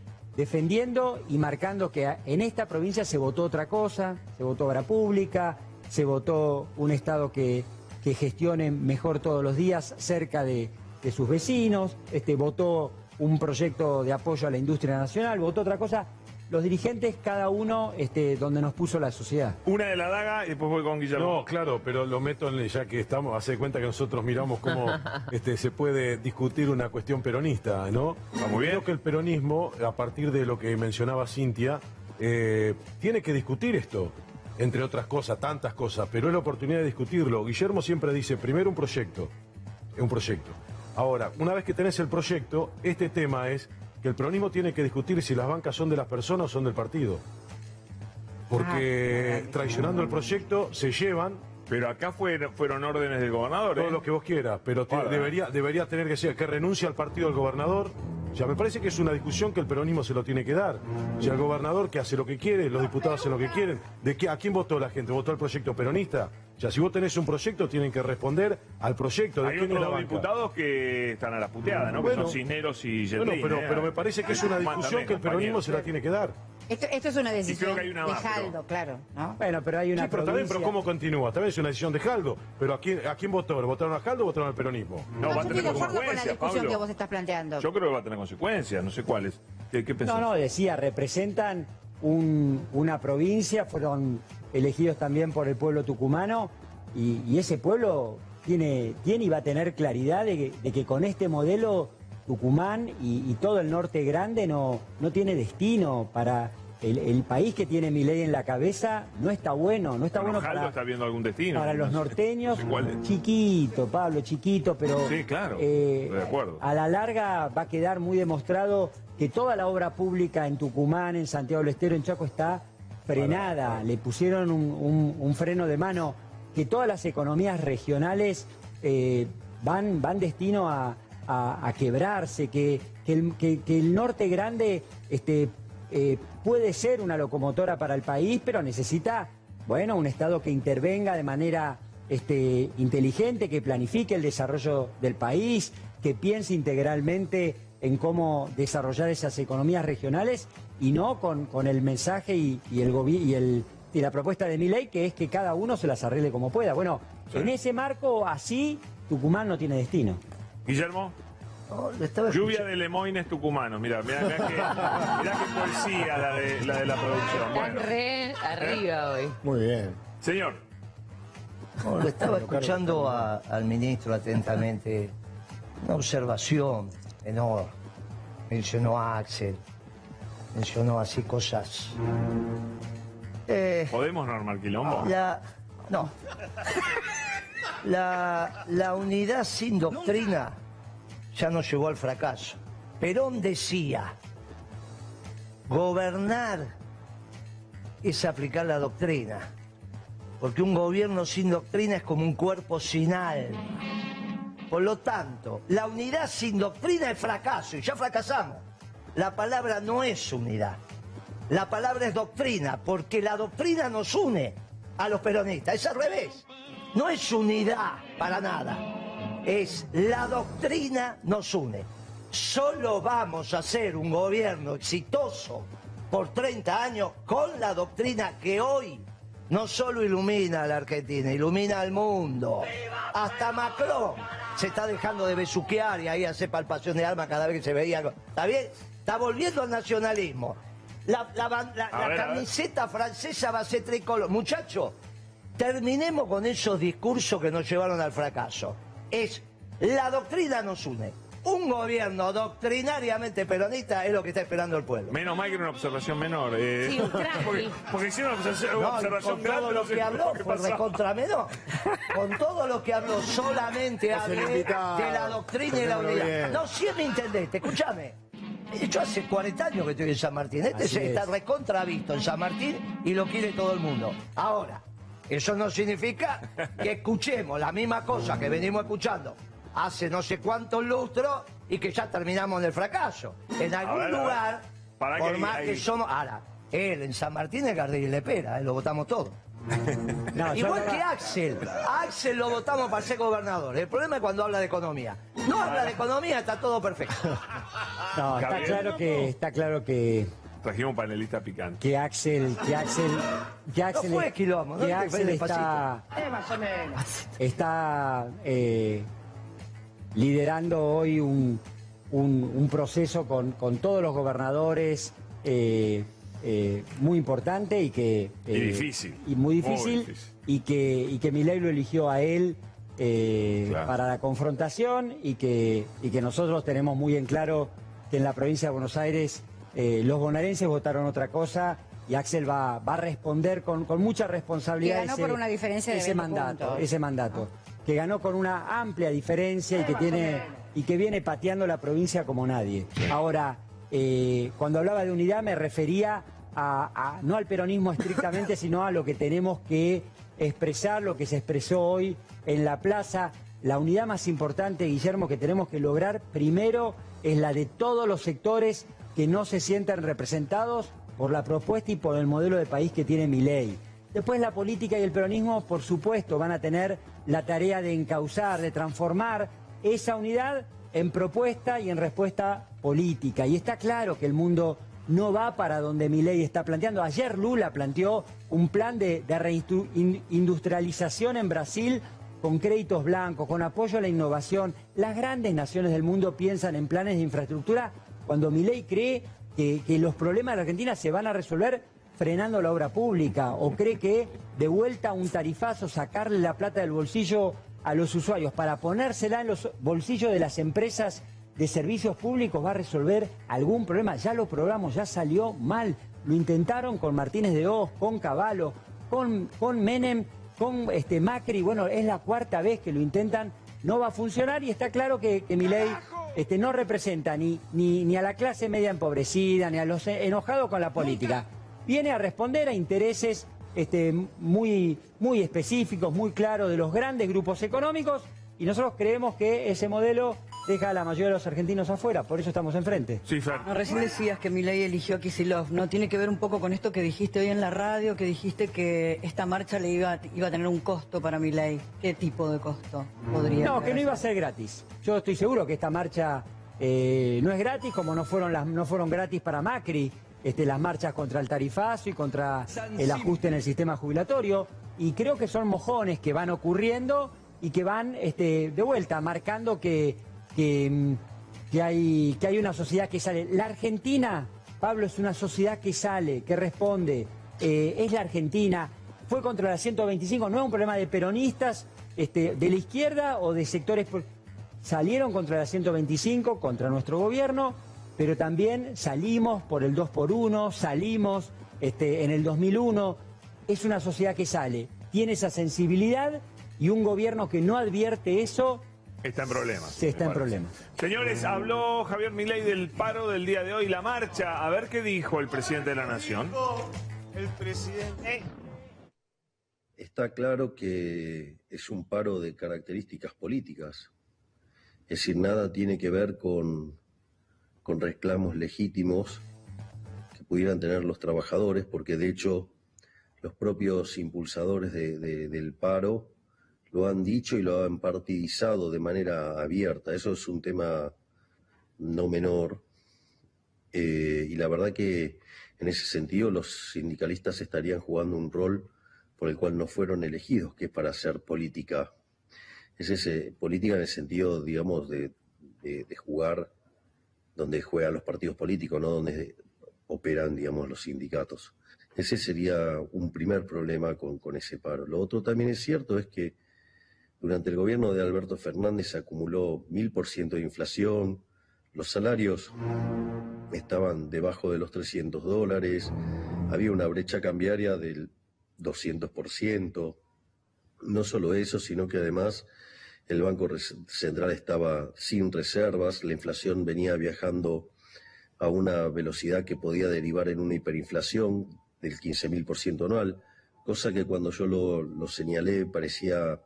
[SPEAKER 10] defendiendo y marcando que en esta provincia se votó otra cosa, se votó obra pública, se votó un Estado que, que gestione mejor todos los días cerca de, de sus vecinos, este, votó un proyecto de apoyo a la industria nacional, votó otra cosa. Los dirigentes, cada uno este, donde nos puso la sociedad.
[SPEAKER 1] Una de la daga y después voy con Guillermo.
[SPEAKER 8] No, claro, pero lo meto en ya que estamos, hace cuenta que nosotros miramos cómo este, se puede discutir una cuestión peronista, ¿no?
[SPEAKER 1] Está muy bien.
[SPEAKER 8] Creo que el peronismo, a partir de lo que mencionaba Cintia, eh, tiene que discutir esto, entre otras cosas, tantas cosas, pero es la oportunidad de discutirlo. Guillermo siempre dice, primero un proyecto, un proyecto. Ahora, una vez que tenés el proyecto, este tema es que el peronismo tiene que discutir si las bancas son de las personas o son del partido. Porque traicionando el proyecto se llevan
[SPEAKER 1] Pero acá fueron, fueron órdenes del gobernador, ¿eh?
[SPEAKER 8] todo lo que vos quieras, pero te- debería, debería tener que ser que renuncie al partido del gobernador. Ya me parece que es una discusión que el peronismo se lo tiene que dar. Si el gobernador que hace lo que quiere, los diputados hacen lo que quieren, ¿de qué, ¿a quién votó la gente? ¿Votó al proyecto peronista? Ya si vos tenés un proyecto, tienen que responder al proyecto. ¿De
[SPEAKER 1] Hay otros diputados que están a la puteada, ¿no?
[SPEAKER 8] Bueno.
[SPEAKER 1] que son Cisneros y
[SPEAKER 8] Bueno, pero,
[SPEAKER 1] ¿eh?
[SPEAKER 8] pero me parece que es una discusión que el peronismo se la tiene que dar.
[SPEAKER 3] Esto, esto es una decisión
[SPEAKER 1] que hay una
[SPEAKER 3] de
[SPEAKER 1] más, pero-
[SPEAKER 3] Jaldo, claro, ¿no?
[SPEAKER 10] Bueno, pero hay una
[SPEAKER 8] Sí, pero también, pero
[SPEAKER 10] provincia-
[SPEAKER 8] ¿cómo continúa? También es una decisión de Jaldo. Pero ¿a quién, ¿a quién votó? ¿Votaron a Jaldo o votaron al peronismo?
[SPEAKER 1] No, va a
[SPEAKER 3] yo
[SPEAKER 1] tener
[SPEAKER 3] de acuerdo con la
[SPEAKER 1] consecuencias,
[SPEAKER 3] discusión
[SPEAKER 1] Pablo.
[SPEAKER 3] que vos estás planteando.
[SPEAKER 1] Yo creo que va a tener consecuencias, no sé cuáles. ¿Qué, qué pensás?
[SPEAKER 10] No, no, decía, representan un- una provincia, fueron elegidos también por el pueblo tucumano y, y ese pueblo tiene, tiene y va a tener claridad de que, de que con este modelo Tucumán y, y todo el norte grande no, no tiene destino para el, el país que tiene mi ley en la cabeza, no está bueno, no está
[SPEAKER 1] Bueno,
[SPEAKER 10] para,
[SPEAKER 1] está viendo algún destino.
[SPEAKER 10] para los norteños. Chiquito, Pablo, chiquito, pero eh,
[SPEAKER 1] Sí, claro, estoy de acuerdo.
[SPEAKER 10] a la larga va a quedar muy demostrado que toda la obra pública en Tucumán, en Santiago del Estero, en Chaco está frenada. Le pusieron un, un- un freno de mano que todas las economías regionales eh, van, van destino a, a- a quebrarse, que, que el, que- que el norte grande este, eh, puede ser una locomotora para el país, pero necesita, bueno, un Estado que intervenga de manera este, inteligente, que planifique el desarrollo del país, que piense integralmente en cómo desarrollar esas economías regionales y no con, con el mensaje y, y el y el y la propuesta de mi ley, que es que cada uno se las arregle como pueda. Bueno, en ese marco, así, Tucumán no tiene destino.
[SPEAKER 1] Guillermo,
[SPEAKER 6] estaba
[SPEAKER 1] lluvia
[SPEAKER 6] escuchando.
[SPEAKER 1] de lemoines tucumanos. Mira, mira, mira que, mirá qué poesía la de la, de la producción.
[SPEAKER 2] Están
[SPEAKER 1] Bueno,
[SPEAKER 2] re arriba hoy.
[SPEAKER 4] Muy bien.
[SPEAKER 1] señor,
[SPEAKER 6] No, lo estaba escuchando a- al ministro atentamente. Una observación enorme. Mencionó a Axel. Mencionó así cosas. Eh,
[SPEAKER 1] ¿podemos no armar quilombo?
[SPEAKER 6] la. No. La, unidad sin doctrina ya nos llevó al fracaso. Perón decía: gobernar es aplicar la doctrina. Porque un gobierno sin doctrina es como un cuerpo sin alma. Por lo tanto, la unidad sin doctrina es fracaso y ya fracasamos. La palabra no es unidad. La palabra es doctrina, porque la doctrina nos une a los peronistas. Es al revés. No es unidad para nada. Es la doctrina nos une. Solo vamos a hacer un gobierno exitoso por 30 años con la doctrina que hoy no solo ilumina a la Argentina, ilumina al mundo. Hasta Macron se está dejando de besuquear y ahí hace palpación de alma cada vez que se veía. ¿Está bien? Está volviendo al nacionalismo. La,
[SPEAKER 1] ver.
[SPEAKER 6] camiseta francesa va a ser tricolor. Muchachos, terminemos con esos discursos que nos llevaron al fracaso. Es la doctrina nos une. Un gobierno doctrinariamente peronista es lo que está esperando el pueblo.
[SPEAKER 1] Menos mal que era una observación menor. eh.
[SPEAKER 2] Sí, un
[SPEAKER 1] porque, porque hicieron una observación,
[SPEAKER 6] No,
[SPEAKER 1] observación
[SPEAKER 6] con
[SPEAKER 1] grande,
[SPEAKER 6] todo lo que habló fue recontra menor. Con todo lo que habló solamente hablé
[SPEAKER 4] invitado.
[SPEAKER 6] de la doctrina y la unidad.
[SPEAKER 4] bien.
[SPEAKER 6] No, si me entendiste, escúchame. Yo hace 40 años que estoy en San Martín. Este
[SPEAKER 10] Así
[SPEAKER 6] se está
[SPEAKER 10] es.
[SPEAKER 6] recontravisto en San Martín y lo quiere todo el mundo. Ahora, eso no significa que escuchemos la misma cosa que venimos escuchando hace no sé cuántos lustros y que ya terminamos en el fracaso. En algún
[SPEAKER 1] ver,
[SPEAKER 6] lugar, por más
[SPEAKER 1] ahí-
[SPEAKER 6] que somos... Ahora, él en San Martín es Gardel y Lepera, eh, lo votamos todos.
[SPEAKER 10] No,
[SPEAKER 6] Igual que Axel. A Axel lo votamos para ser gobernador. El problema es cuando habla de economía. No habla de economía, está todo perfecto.
[SPEAKER 10] No, está claro que está claro que,
[SPEAKER 1] Trajimos un panelista picante.
[SPEAKER 10] que Axel, que Axel, que Axel,
[SPEAKER 6] fue quilombo, ¿no?
[SPEAKER 10] que Axel está, está eh, liderando hoy un, un- un proceso con, con todos los gobernadores eh, eh, muy importante y que
[SPEAKER 1] Y difícil.
[SPEAKER 10] y muy
[SPEAKER 1] Muy
[SPEAKER 10] difícil,
[SPEAKER 1] difícil.
[SPEAKER 10] y que y que Milei lo eligió a él eh,
[SPEAKER 1] Claro.
[SPEAKER 10] para la confrontación y que y que nosotros tenemos muy en claro que en la provincia de Buenos Aires eh, los bonaerenses votaron otra cosa y Axel va, va a responder con, con mucha responsabilidad
[SPEAKER 3] Que ganó
[SPEAKER 10] ese,
[SPEAKER 3] por una diferencia de
[SPEAKER 10] ese
[SPEAKER 3] 20
[SPEAKER 10] mandato,
[SPEAKER 3] puntos.
[SPEAKER 10] ese mandato, que ganó con una amplia diferencia y que tiene y que viene pateando la provincia como nadie. Ahora, eh, cuando hablaba de unidad me refería a, a- no al peronismo estrictamente, sino a lo que tenemos que expresar, lo que se expresó hoy en la plaza. La unidad más importante, Guillermo, que tenemos que lograr primero es la de todos los sectores que no se sientan representados por la propuesta y por el modelo de país que tiene mi ley. Después la política y el peronismo, por supuesto, van a tener la tarea de encauzar, de transformar esa unidad en propuesta y en respuesta política. Y está claro que el mundo no va para donde Milei está planteando. Ayer Lula planteó un plan de, de reindustrialización en Brasil con créditos blancos, con apoyo a la innovación. Las grandes naciones del mundo piensan en planes de infraestructura cuando Milei cree que, los problemas de la Argentina se van a resolver frenando la obra pública o cree que de vuelta un tarifazo, sacarle la plata del bolsillo a los usuarios para ponérsela en los bolsillos de las empresas de servicios públicos va a resolver algún problema. Ya lo probamos, ya salió mal. Lo intentaron con Martínez de Oz, con Caballo, con, Menem, con este Macri. Bueno, es la cuarta vez que lo intentan. No va a funcionar y está claro que, que Milei este, no representa ni, ni, ni a la clase media empobrecida, ni a los enojados con la política. Viene a responder a intereses este, muy, muy específicos, muy claros de los grandes grupos económicos y nosotros creemos que ese modelo deja a la mayoría de los argentinos afuera, por eso estamos enfrente.
[SPEAKER 1] Sí, Fer.
[SPEAKER 7] No, recién decías que Milei eligió a Kisilov, ¿no? Tiene que ver un poco con esto que dijiste hoy en la radio, que dijiste que esta marcha le iba, iba a tener un costo para Milei. ¿Qué tipo de costo podría
[SPEAKER 10] No, que no iba a
[SPEAKER 7] ser?
[SPEAKER 10] ser gratis. Yo estoy seguro que esta marcha eh, no es gratis, como no fueron, las, no fueron gratis para Macri este, las marchas contra el tarifazo y contra el ajuste en el sistema jubilatorio. Y creo que son mojones que van ocurriendo y que van este, de vuelta, marcando que, que, hay, que hay una sociedad que sale. La Argentina, Pablo, es una sociedad que sale, que responde. Eh, es la Argentina. Fue contra la 125, no es un problema de peronistas este, de la izquierda o de sectores... Salieron contra la 125, contra nuestro gobierno, pero también salimos por el 2 por 1 salimos este, en el 2001. Es una sociedad que sale, tiene esa sensibilidad y un gobierno que no advierte eso
[SPEAKER 1] Está en problemas.
[SPEAKER 10] Sí, está en problemas.
[SPEAKER 1] Señores, habló Javier Milei del paro del día de hoy, la marcha. A ver qué dijo el presidente de la Nación.
[SPEAKER 11] El presidente.
[SPEAKER 12] Está claro que es un paro de características políticas. Es decir, nada tiene que ver con, con reclamos legítimos que pudieran tener los trabajadores, porque de hecho los propios impulsadores de- de- del paro lo han dicho y lo han partidizado de manera abierta. Eso es un tema no menor. Eh, y la verdad que en ese sentido los sindicalistas estarían jugando un rol por el cual no fueron elegidos, que es para hacer política. Es ese, política en el sentido, digamos, de, de- de jugar donde juegan los partidos políticos, no donde operan, digamos, los sindicatos. Ese sería un primer problema con, con ese paro. Lo otro también es cierto es que durante el gobierno de Alberto Fernández se acumuló mil por ciento de inflación, los salarios estaban debajo de los 300 dólares, había una brecha cambiaria del 200%. No solo eso, sino que además el Banco Central estaba sin reservas, la inflación venía viajando a una velocidad que podía derivar en una hiperinflación del 15.000% anual, cosa que cuando yo lo, lo señalé parecía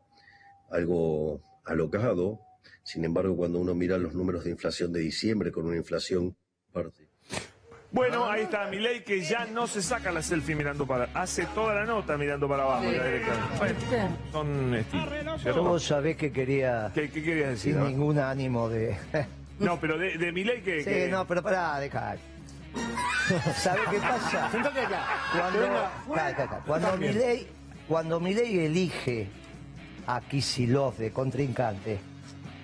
[SPEAKER 12] algo alocado. Sin embargo, cuando uno mira los números de inflación de diciembre con una inflación parte.
[SPEAKER 1] Bueno, ahí está Milei que ya no se saca la selfie mirando para... Hace toda la nota mirando para abajo. Bueno, son estilos.
[SPEAKER 6] Vos sabés que quería,
[SPEAKER 1] ¿Qué, qué querías decir?
[SPEAKER 6] sin ningún ánimo de...
[SPEAKER 1] No, pero de, de Milei que...
[SPEAKER 6] Sí,
[SPEAKER 1] que-
[SPEAKER 6] no, pero pará, deja. ¿Sabes qué pasa? Cuando, Acá, acá, acá. cuando. Milei, cuando Milei elige a Kisilov de contrincante,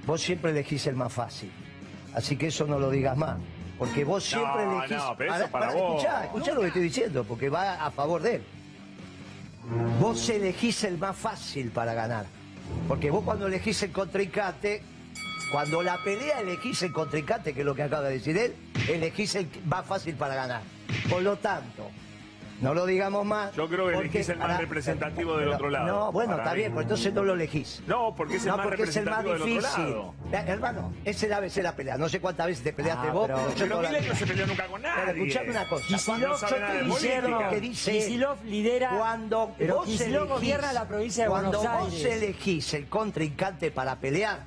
[SPEAKER 6] vos siempre elegís el más fácil. Así que eso no lo digas más. Porque vos siempre
[SPEAKER 1] No,
[SPEAKER 6] elegís.
[SPEAKER 1] no, pero eso
[SPEAKER 6] Ahora,
[SPEAKER 1] para
[SPEAKER 6] pará,
[SPEAKER 1] vos.
[SPEAKER 6] Escuchá, escuchá lo que estoy diciendo, porque va a favor de él. Vos elegís el más fácil para ganar. Porque vos cuando elegís el contrincante, cuando la pelea elegís el contrincante, que es lo que acaba de decir él, elegís el más fácil para ganar. Por lo tanto, no lo digamos más.
[SPEAKER 1] Yo creo que
[SPEAKER 6] porque-
[SPEAKER 1] elegís el más
[SPEAKER 6] pará,
[SPEAKER 1] representativo del
[SPEAKER 6] pero-
[SPEAKER 1] otro lado.
[SPEAKER 6] No, bueno,
[SPEAKER 1] Para
[SPEAKER 6] está
[SPEAKER 1] mí.
[SPEAKER 6] bien, pues entonces no lo elegís.
[SPEAKER 1] No, porque es el
[SPEAKER 6] no,
[SPEAKER 1] más
[SPEAKER 6] porque es el más
[SPEAKER 1] representativo del otro
[SPEAKER 6] difícil.
[SPEAKER 1] lado.
[SPEAKER 6] Ya, hermano, esa es la vez la pelea. No sé cuántas veces te peleaste
[SPEAKER 10] Ah,
[SPEAKER 6] vos,
[SPEAKER 10] pero-
[SPEAKER 6] pero, yo
[SPEAKER 1] Pero
[SPEAKER 6] toda la
[SPEAKER 1] no se peleó nunca con nadie.
[SPEAKER 6] Pero escuchame una cosa.
[SPEAKER 10] Kicillof,
[SPEAKER 1] No sabe
[SPEAKER 6] yo
[SPEAKER 1] política.
[SPEAKER 6] que dice
[SPEAKER 10] Kicillof lidera.
[SPEAKER 6] cuando
[SPEAKER 10] Pero
[SPEAKER 6] vos
[SPEAKER 10] Kicillof
[SPEAKER 6] elegís-
[SPEAKER 10] gobierna la provincia de
[SPEAKER 6] cuando
[SPEAKER 10] Buenos
[SPEAKER 6] vos
[SPEAKER 10] Aires.
[SPEAKER 6] elegís el contrincante para pelear,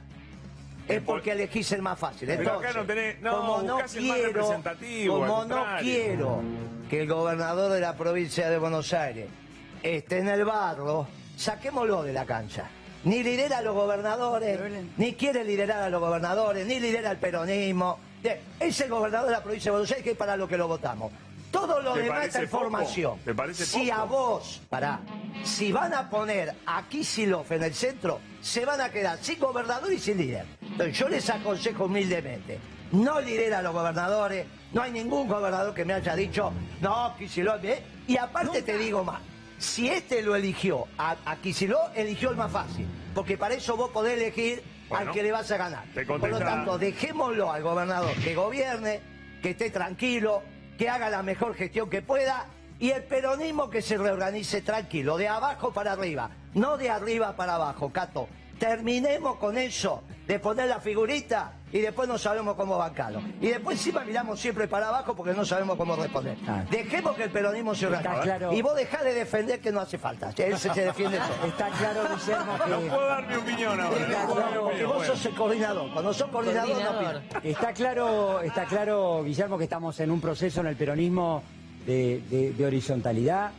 [SPEAKER 6] es porque elegís el más fácil.
[SPEAKER 1] Pero
[SPEAKER 6] Entonces,
[SPEAKER 1] acá no tenés- no,
[SPEAKER 6] como no
[SPEAKER 1] el más
[SPEAKER 6] quiero,
[SPEAKER 1] representativo, al
[SPEAKER 6] como no quiero que el gobernador de la provincia de Buenos Aires esté en el barro, saquémoslo de la cancha. Ni lidera a los gobernadores, ni quiere liderar a los gobernadores, ni lidera el peronismo. Es el gobernador de la provincia de Buenos Aires que es para lo que lo votamos. Todo lo
[SPEAKER 1] ¿Te
[SPEAKER 6] demás
[SPEAKER 1] parece
[SPEAKER 6] está en
[SPEAKER 1] poco?
[SPEAKER 6] formación.
[SPEAKER 1] ¿Te parece
[SPEAKER 6] si
[SPEAKER 1] poco?
[SPEAKER 6] a vos, pará, si van a poner a Kisilov en el centro, se van a quedar sin gobernador y sin líder. Entonces yo les aconsejo humildemente, no lidera a los gobernadores, no hay ningún gobernador que me haya dicho, no, Kisilov, ¿eh? y aparte te digo más, si este lo eligió, a, a Kicillof eligió el más fácil, porque para eso vos podés elegir
[SPEAKER 1] Bueno,
[SPEAKER 6] al que le vas a ganar.
[SPEAKER 1] te
[SPEAKER 6] Por lo tanto, dejémoslo al gobernador que gobierne, que esté tranquilo, que haga la mejor gestión que pueda y el peronismo que se reorganice tranquilo, de abajo para arriba, no de arriba para abajo, Cato. Terminemos con eso, de poner la figurita y después no sabemos cómo bancarlo. Y después encima miramos siempre para abajo porque no sabemos cómo responder.
[SPEAKER 10] Ah.
[SPEAKER 6] Dejemos que el peronismo se organice.
[SPEAKER 10] Está claro.
[SPEAKER 6] Y vos dejá de defender que no hace falta. Él se, se defiende solo.
[SPEAKER 10] Está claro, Guillermo,
[SPEAKER 1] No
[SPEAKER 10] que.
[SPEAKER 1] puedo dar mi opinión ahora.
[SPEAKER 6] Está
[SPEAKER 1] no
[SPEAKER 6] claro, porque vos sos el coordinador. Cuando sos coordinador, no
[SPEAKER 2] Coordinador.
[SPEAKER 6] opinas.
[SPEAKER 10] Está claro, está claro, Guillermo, que estamos en un proceso en el peronismo de, de- de horizontalidad,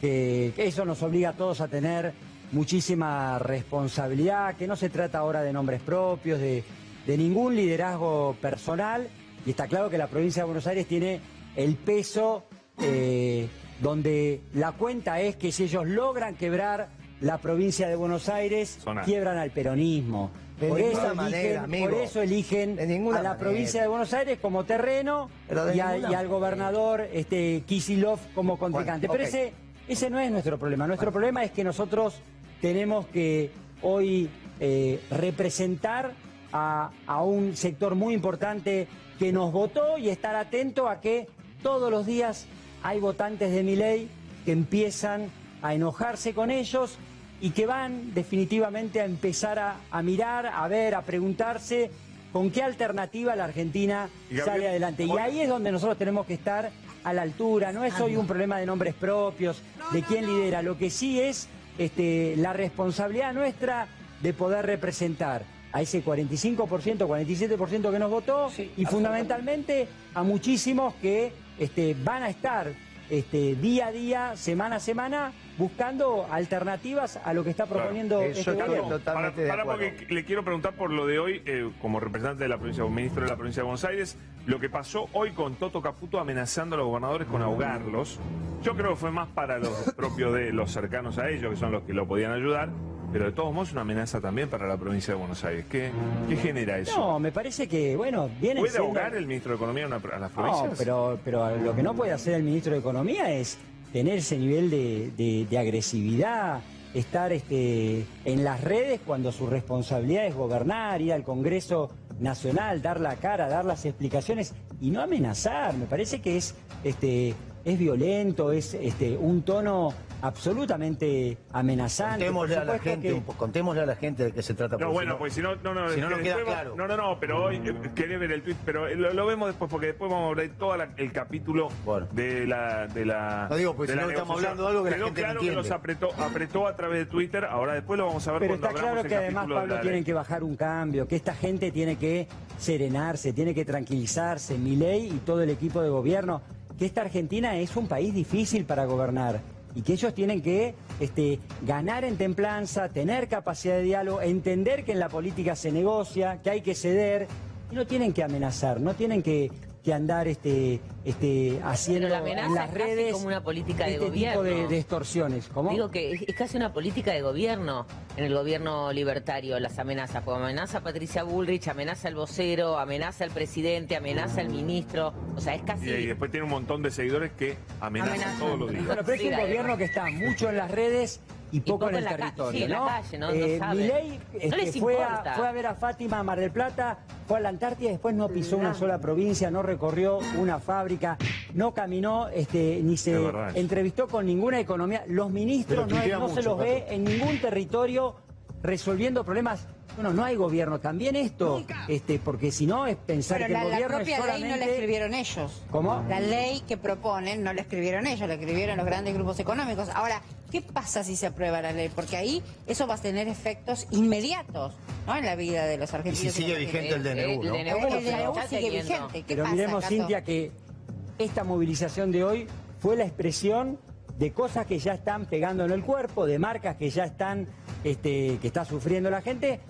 [SPEAKER 10] que, que eso nos obliga a todos a tener muchísima responsabilidad, que no se trata ahora de nombres propios, de, de ningún liderazgo personal, y está claro que la provincia de Buenos Aires tiene el peso eh, donde la cuenta es que si ellos logran quebrar la provincia de Buenos Aires, quiebran al peronismo.
[SPEAKER 6] De
[SPEAKER 10] Por eso,
[SPEAKER 6] manera,
[SPEAKER 10] eligen,
[SPEAKER 6] amigo.
[SPEAKER 10] por eso eligen a la
[SPEAKER 6] manera.
[SPEAKER 10] provincia de Buenos Aires como terreno y, a-
[SPEAKER 6] ninguna
[SPEAKER 10] y al
[SPEAKER 6] manera.
[SPEAKER 10] gobernador este, Kisilov como contrincante.
[SPEAKER 6] Bueno,
[SPEAKER 10] Pero ese, ese no es nuestro problema. Nuestro problema es que nosotros tenemos que hoy eh, representar a, a un sector muy importante que nos votó y estar atento a que todos los días hay votantes de mi ley que empiezan a enojarse con ellos y que van definitivamente a empezar a, a mirar, a ver, a preguntarse con qué alternativa la Argentina
[SPEAKER 1] Gabriel,
[SPEAKER 10] sale adelante. Y ahí es donde nosotros tenemos que estar a la altura. No es hoy un problema de nombres propios, de quién lidera. Lo que sí es este, la responsabilidad nuestra de poder representar a ese 45%, 47% que nos votó y fundamentalmente a muchísimos que este, van a estar este, día a día, semana a semana, buscando alternativas a lo que está proponiendo
[SPEAKER 6] Eso
[SPEAKER 10] este gobierno.
[SPEAKER 6] totalmente
[SPEAKER 1] Para porque le quiero preguntar por lo de hoy, eh, como representante de la provincia, o ministro de la provincia de Buenos Aires, lo que pasó hoy con Toto Caputo amenazando a los gobernadores con ahogarlos. Yo creo que fue más para los propios de los cercanos a ellos, que son los que lo podían ayudar, pero de todos modos una amenaza también para la provincia de Buenos Aires. ¿Qué, qué genera eso?
[SPEAKER 10] No, me parece que, bueno, viene
[SPEAKER 1] ¿Puede
[SPEAKER 10] siendo-
[SPEAKER 1] ahogar el ministro de Economía a, una- a las
[SPEAKER 10] No,
[SPEAKER 1] provincias?
[SPEAKER 10] pero, pero lo que no puede hacer el ministro de Economía es tener ese nivel de, de- agresividad, estar este, en las redes cuando su responsabilidad es gobernar, ir al Congreso Nacional, dar la cara, dar las explicaciones y no amenazar. Me parece que es, este, es violento, es este, un tono absolutamente amenazante.
[SPEAKER 5] Contémosle a la gente,
[SPEAKER 10] que-
[SPEAKER 5] un po- contémosle a la gente de qué se trata.
[SPEAKER 1] No, bueno, pues si no, no, no,
[SPEAKER 5] si no, no
[SPEAKER 1] que
[SPEAKER 5] queda
[SPEAKER 1] después-
[SPEAKER 5] claro.
[SPEAKER 1] No, no, no, pero hoy eh, querés ver el tweet, pero lo, lo vemos después, porque después vamos a ver todo la- el capítulo de la. De la
[SPEAKER 5] No digo,
[SPEAKER 1] de
[SPEAKER 5] si
[SPEAKER 1] la
[SPEAKER 5] no estamos hablando de algo que la
[SPEAKER 1] Quedó
[SPEAKER 5] no
[SPEAKER 1] claro que los apretó, apretó a través de Twitter, ahora después lo vamos a ver
[SPEAKER 10] Pero
[SPEAKER 1] cuando
[SPEAKER 10] está claro
[SPEAKER 1] el
[SPEAKER 10] que además, Pablo,
[SPEAKER 1] la
[SPEAKER 10] tienen que bajar un cambio, que esta gente tiene que serenarse, tiene que tranquilizarse, Milei y todo el equipo de gobierno, que esta Argentina es un país difícil para gobernar y que ellos tienen que este, ganar en templanza, tener capacidad de diálogo, entender que en la política se negocia, que hay que ceder y no tienen que amenazar, no tienen que, que andar este, este, haciendo
[SPEAKER 2] Pero la amenaza
[SPEAKER 10] en las
[SPEAKER 2] es casi
[SPEAKER 10] redes
[SPEAKER 2] como una política de
[SPEAKER 10] este
[SPEAKER 2] gobierno.
[SPEAKER 10] tipo de, de extorsiones. ¿Cómo?
[SPEAKER 2] Digo que es, es casi una política de gobierno en el gobierno libertario, las amenazas. Como amenaza a Patricia Bullrich, amenaza al vocero, amenaza al presidente, amenaza al ministro. O sea, es casi.
[SPEAKER 1] Y, y después tiene un montón de seguidores que amenazan
[SPEAKER 2] Amenazan.
[SPEAKER 1] todos los días.
[SPEAKER 10] Bueno, pero es
[SPEAKER 2] Sí,
[SPEAKER 10] un gobierno que está mucho en las redes y poco,
[SPEAKER 2] poco
[SPEAKER 10] en el
[SPEAKER 2] la
[SPEAKER 10] territorio,
[SPEAKER 2] sí, en la
[SPEAKER 10] ¿no?
[SPEAKER 2] calle, ¿no? No
[SPEAKER 10] Eh, este,
[SPEAKER 2] les
[SPEAKER 10] fue, a,
[SPEAKER 2] importa.
[SPEAKER 10] fue a ver a Fátima a Mar del Plata, fue a la Antártida, después no pisó una sola provincia, no recorrió una fábrica, no caminó, este, ni se entrevistó con ninguna economía. Los ministros no, se los ve en ningún territorio resolviendo problemas. Bueno, no hay gobierno. También esto, este, porque si no es pensar
[SPEAKER 3] Pero
[SPEAKER 10] que
[SPEAKER 3] la,
[SPEAKER 10] el
[SPEAKER 3] la
[SPEAKER 10] gobierno
[SPEAKER 3] propia
[SPEAKER 10] es
[SPEAKER 3] ley
[SPEAKER 10] solamente...
[SPEAKER 3] no la escribieron ellos.
[SPEAKER 10] ¿Cómo?
[SPEAKER 3] La ley que proponen no la escribieron ellos, la escribieron los grandes grupos económicos. Ahora, ¿qué pasa si se aprueba la ley? Porque ahí eso va a tener efectos inmediatos ¿no? en la vida de los
[SPEAKER 5] Y
[SPEAKER 3] argentinos.
[SPEAKER 5] si sigue vigente el. DNU, ¿no?
[SPEAKER 2] El DNU,
[SPEAKER 3] el DNU
[SPEAKER 2] está
[SPEAKER 3] sigue vigente. ¿Qué
[SPEAKER 10] Pero
[SPEAKER 3] pasa,
[SPEAKER 10] miremos,
[SPEAKER 3] Cato?
[SPEAKER 10] Cintia, que esta movilización de hoy fue la expresión de cosas que ya están pegando en el cuerpo, de marcas que ya están, este, que está sufriendo la gente,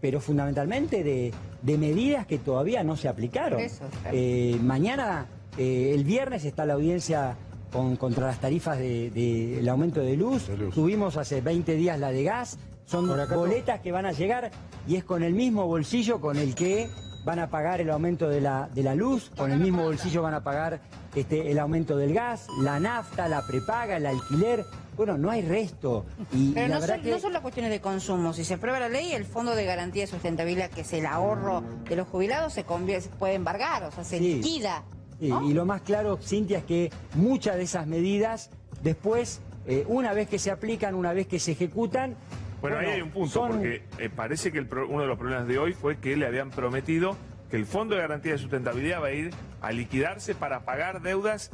[SPEAKER 10] pero fundamentalmente de, de medidas que todavía no se aplicaron.
[SPEAKER 3] Eso, claro.
[SPEAKER 10] Eh, mañana, eh, el viernes, está la audiencia con- contra las tarifas del de, el aumento de luz.
[SPEAKER 8] De luz.
[SPEAKER 10] Tuvimos hace 20 días la de gas. Son boletas que van a llegar y es con el mismo bolsillo con el que van a pagar el aumento de la, de la luz, con el mismo bolsillo van a pagar este, el aumento del gas, la nafta, la prepaga, el alquiler. Bueno, no hay resto. Y,
[SPEAKER 3] Pero
[SPEAKER 10] y
[SPEAKER 3] no son,
[SPEAKER 10] que...
[SPEAKER 3] no son las cuestiones de consumo. Si se aprueba la ley, el Fondo de Garantía de Sustentabilidad, que es el ahorro de los jubilados, se, convierte, se puede embargar, o sea, se
[SPEAKER 10] Sí.
[SPEAKER 3] liquida.
[SPEAKER 10] Sí,
[SPEAKER 3] ¿no?
[SPEAKER 10] y lo más claro, Cintia, es que muchas de esas medidas después, eh, una vez que se aplican, una vez que se ejecutan...
[SPEAKER 1] Bueno, ahí hay un punto,
[SPEAKER 10] son-
[SPEAKER 1] porque eh, parece que el pro- uno de los problemas de hoy fue que le habían prometido que el Fondo de Garantía de Sustentabilidad va a ir a liquidarse para pagar deudas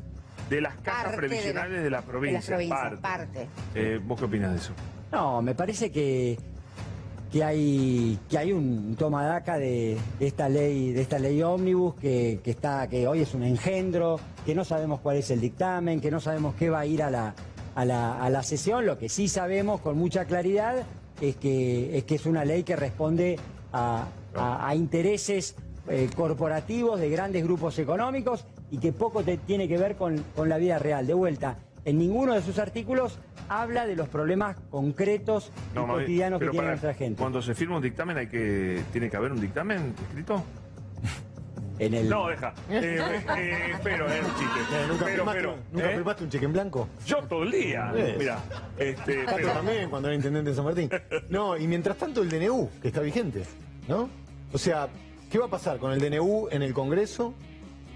[SPEAKER 1] de las cajas
[SPEAKER 3] Parte de
[SPEAKER 1] previsionales
[SPEAKER 3] la-
[SPEAKER 1] de, la
[SPEAKER 3] de
[SPEAKER 1] provincia.
[SPEAKER 3] las provincias,
[SPEAKER 1] parte.
[SPEAKER 3] parte.
[SPEAKER 1] Eh, ¿Vos qué opinas de eso?
[SPEAKER 10] No, me parece que, que hay que hay un toma daca de, de esta ley, de esta ley ómnibus que, que está, que hoy es un engendro, que no sabemos cuál es el dictamen, que no sabemos qué va a ir a la, a la, a la sesión. Lo que sí sabemos con mucha claridad es que es que es una ley que responde a, a- a intereses eh, corporativos de grandes grupos económicos y que poco te- tiene que ver con, con la vida real. De vuelta, en ninguno de sus artículos habla de los problemas concretos y cotidianos que tiene nuestra gente.
[SPEAKER 1] Cuando se firma un dictamen, hay que tiene que haber un dictamen escrito.
[SPEAKER 10] En el...
[SPEAKER 1] No, deja. Eh, eh, pero, es un chiste.
[SPEAKER 4] Eh, ¿Nunca,
[SPEAKER 1] pero,
[SPEAKER 4] firmaste,
[SPEAKER 1] pero,
[SPEAKER 4] ¿nunca
[SPEAKER 1] ¿eh?
[SPEAKER 4] firmaste un cheque en blanco?
[SPEAKER 1] Yo todo el día.
[SPEAKER 4] Eh.
[SPEAKER 1] Mira, este, pero-
[SPEAKER 4] también, cuando era intendente de San Martín. No, y mientras tanto el DNU, que está vigente, ¿no? O sea, ¿qué va a pasar con el DNU en el Congreso?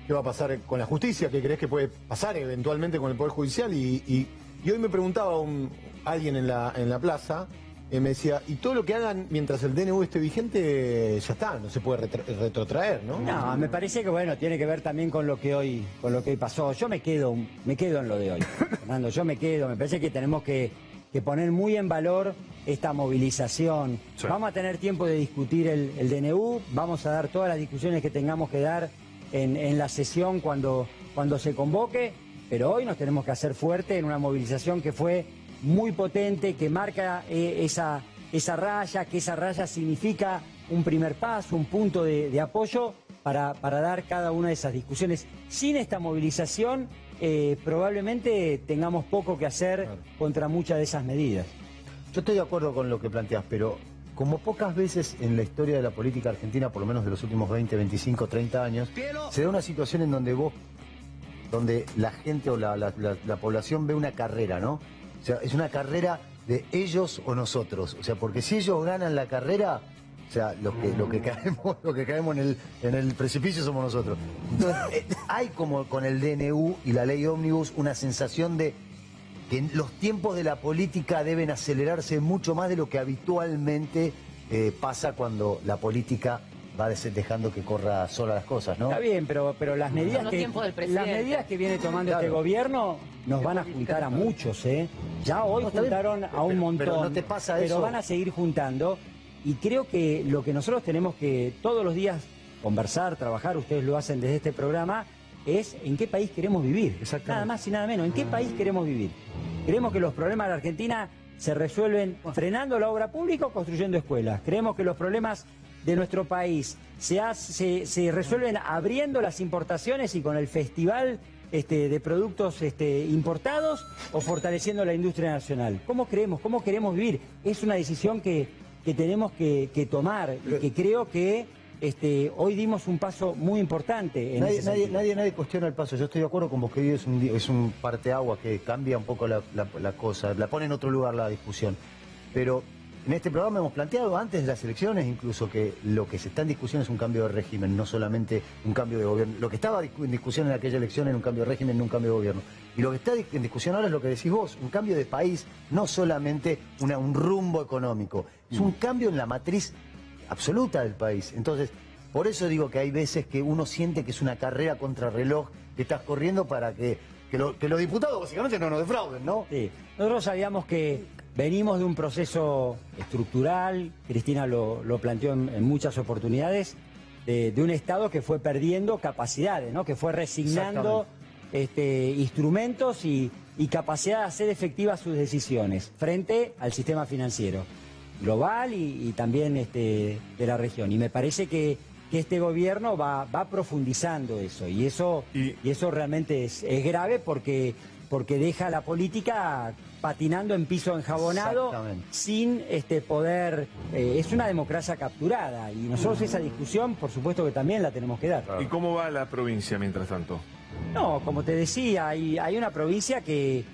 [SPEAKER 4] ¿Qué va a pasar con la justicia? ¿Qué crees que puede pasar eventualmente con el Poder Judicial? Y, y- y hoy me preguntaba un, alguien en la, en la plaza, eh, me decía, y todo lo que hagan mientras el DNU esté vigente, ya está, no se puede retrotraer, ¿no?
[SPEAKER 10] No, me parece que bueno, tiene que ver también con lo que hoy, con lo que hoy pasó. Yo me quedo, me quedo en lo de hoy. Fernando, yo me quedo, me parece que tenemos que, que poner muy en valor esta movilización.
[SPEAKER 1] Sí.
[SPEAKER 10] Vamos a tener tiempo de discutir el, el DNU, vamos a dar todas las discusiones que tengamos que dar en, en la sesión cuando, cuando se convoque, pero hoy nos tenemos que hacer fuerte en una movilización que fue muy potente que marca eh, esa, esa raya, que esa raya significa un primer paso, un punto de, de apoyo para, para dar cada una de esas discusiones. Sin esta movilización, eh, probablemente tengamos poco que hacer contra muchas de esas medidas.
[SPEAKER 5] Yo estoy de acuerdo con lo que planteas, pero como pocas veces en la historia de la política argentina, por lo menos de los últimos 20, 25, 30 años, se da una situación en donde vos, donde la gente o la, la- la- la población ve una carrera, ¿no? O sea, es una carrera de ellos o nosotros. O sea, porque si ellos ganan la carrera, o sea, los que, lo que caemos, lo que caemos en el, en el precipicio somos nosotros. Entonces, eh, hay como con el DNU y la ley ómnibus una sensación de que los tiempos de la política deben acelerarse mucho más de lo que habitualmente eh, pasa cuando la política va dejando que corra sola las cosas, ¿no?
[SPEAKER 10] Está bien, pero, pero las medidas que las medidas viene tomando este gobierno nos van a juntar a muchos, ¿eh? Ya hoy
[SPEAKER 5] No, está bien.
[SPEAKER 10] juntaron a un
[SPEAKER 5] Pero-
[SPEAKER 10] montón,
[SPEAKER 5] pero ¿no te pasa
[SPEAKER 10] pero
[SPEAKER 5] eso?
[SPEAKER 10] van a seguir juntando y creo que lo que nosotros tenemos que todos los días conversar, trabajar, ustedes lo hacen desde este programa, es en qué país queremos vivir.
[SPEAKER 5] Exactamente.
[SPEAKER 10] Nada más y nada menos. ¿En qué país queremos vivir? Creemos que los problemas de la Argentina se resuelven frenando la obra pública o construyendo escuelas. Creemos que los problemas de nuestro país se, hace- se, se resuelven abriendo las importaciones y con el festival este, de productos este, importados o fortaleciendo la industria nacional. ¿Cómo creemos? ¿Cómo queremos vivir? Es una decisión que, que tenemos que, que tomar y que creo que este, hoy dimos un paso muy importante en
[SPEAKER 5] Nadie,
[SPEAKER 10] ese
[SPEAKER 5] nadie, nadie, nadie cuestiona el paso. Yo estoy de acuerdo con vos que hoy es un, es un parteagua que cambia un poco la, la- la cosa, la pone en otro lugar la discusión. Pero en este programa hemos planteado antes de las elecciones incluso que lo que se está en discusión es un cambio de régimen, no solamente un cambio de gobierno. Lo que estaba en discusión en aquella elección era un cambio de régimen, no un cambio de gobierno. Y lo que está en discusión ahora es lo que decís vos, un cambio de país, no solamente una- un rumbo económico. Es un cambio en la matriz absoluta del país. Entonces, por eso digo que hay veces que uno siente que es una carrera contra reloj que estás corriendo para que, que, lo- que los diputados básicamente no nos defrauden, ¿no?
[SPEAKER 10] Sí. Nosotros sabíamos que venimos de un proceso estructural, Cristina lo, lo planteó en, en muchas oportunidades, de, de un Estado que fue perdiendo capacidades, ¿no? que fue resignando este, instrumentos y, y capacidad de hacer efectivas sus decisiones frente al sistema financiero global y, y también este, de la región. Y me parece que, que este gobierno va, va profundizando eso y eso,
[SPEAKER 1] Y-
[SPEAKER 10] y eso realmente es, es grave porque, porque deja a la política patinando en piso enjabonado sin este poder. eh, es una democracia capturada y nosotros esa discusión, por supuesto que también la tenemos que dar.
[SPEAKER 1] ¿Y cómo va la provincia mientras tanto?
[SPEAKER 10] No, como te decía, hay, hay una provincia que,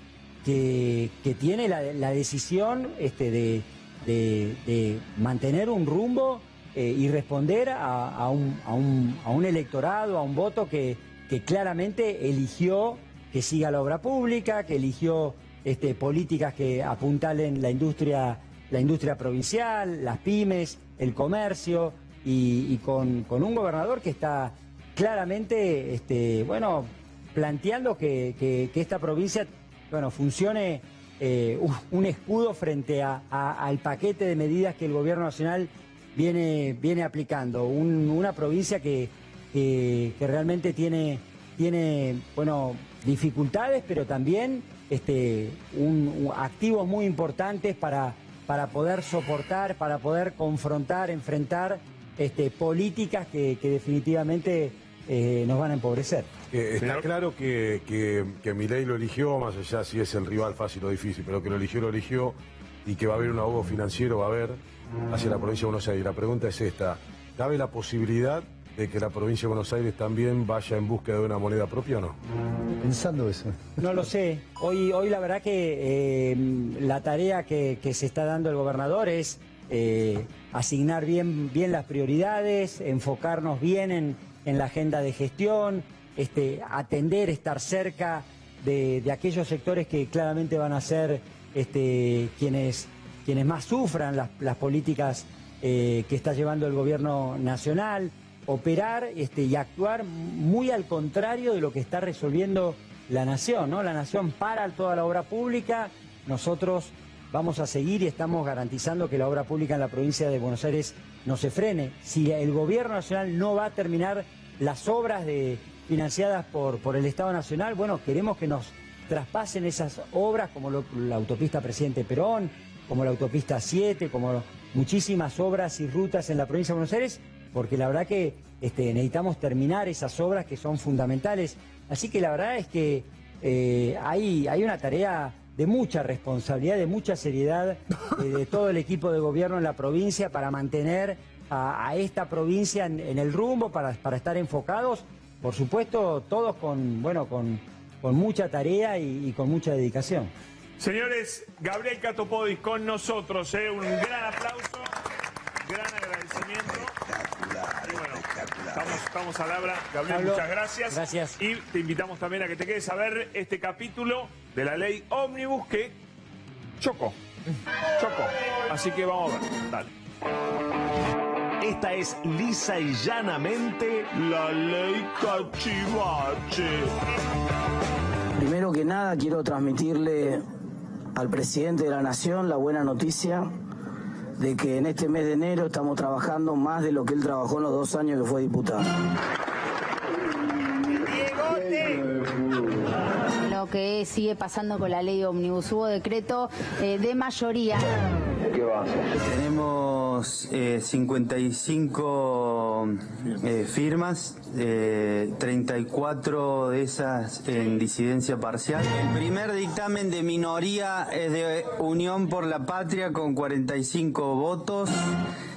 [SPEAKER 10] que, que tiene la, la decisión este, de, de- de mantener un rumbo eh, y responder a, a un, a un- a un electorado, a un voto que, que claramente eligió que siga la obra pública, que eligió este, políticas que apuntalen la industria, la industria provincial, las pymes, el comercio, y, con, con un gobernador que está claramente, este, bueno, planteando que, que- esta provincia, bueno, funcione eh, un, escudo frente a- al paquete de medidas que el gobierno nacional viene, viene aplicando. Un- una provincia que, que- realmente tiene, tiene, bueno, dificultades, pero también este, un- activos muy importantes para, para poder soportar, para poder confrontar, enfrentar este, políticas que, que definitivamente eh, nos van a empobrecer.
[SPEAKER 8] Eh, está claro que, que, que Milei lo eligió, más allá si es el rival fácil o difícil, pero que lo eligió, lo eligió, y que va a haber un ahogo financiero, va a haber, hacia la provincia de Buenos Aires. La pregunta es esta, ¿cabe la posibilidad de que la provincia de Buenos Aires también vaya en búsqueda de una moneda propia o no?
[SPEAKER 5] Pensando eso.
[SPEAKER 10] No lo sé. Hoy, hoy la verdad que eh, la tarea que, que se está dando el gobernador es eh, asignar bien, bien las prioridades, enfocarnos bien en, en la agenda de gestión, este, atender, estar cerca de, aquellos sectores que claramente van a ser este, quienes, quienes más sufran las, las políticas eh, que está llevando el gobierno nacional, operar este, y actuar muy al contrario de lo que está resolviendo la nación, ¿no? La nación para toda la obra pública, nosotros vamos a seguir y estamos garantizando que la obra pública en la provincia de Buenos Aires no se frene. Si el gobierno nacional no va a terminar las obras de, financiadas por, por el Estado Nacional, bueno, queremos que nos traspasen esas obras como la autopista Presidente Perón, como la autopista 7, como muchísimas obras y rutas en la provincia de Buenos Aires, porque la verdad que este, necesitamos terminar esas obras que son fundamentales. Así que la verdad es que eh, hay, hay una tarea de mucha responsabilidad, de mucha seriedad eh, de todo el equipo de gobierno en la provincia para mantener a, a esta provincia en, en el rumbo, para, para estar enfocados, por supuesto, todos con, bueno, con, con mucha tarea y- y con mucha dedicación.
[SPEAKER 1] Señores, Gabriel Catopodis con nosotros, ¿eh? un gran aplauso, gran agradecimiento. Y bueno, estamos, estamos al habla. Gabriel,
[SPEAKER 10] Pablo,
[SPEAKER 1] muchas gracias.
[SPEAKER 10] gracias.
[SPEAKER 1] Y te invitamos también a que te quedes a ver este capítulo de la ley Omnibus que chocó. Chocó. Así que vamos a ver. Dale.
[SPEAKER 13] Esta es lisa y llanamente la ley Cachivache.
[SPEAKER 14] Primero que nada quiero transmitirle al presidente de la Nación la buena noticia de que en este mes de enero estamos trabajando más de lo que él trabajó en los dos años que fue diputado.
[SPEAKER 15] Lo que sigue pasando con la ley Omnibus. Hubo decreto eh, de mayoría.
[SPEAKER 16] Tenemos eh, 55 eh, firmas, eh, 34 de esas en disidencia parcial. El primer dictamen de minoría es de Unión por la Patria con 45 votos.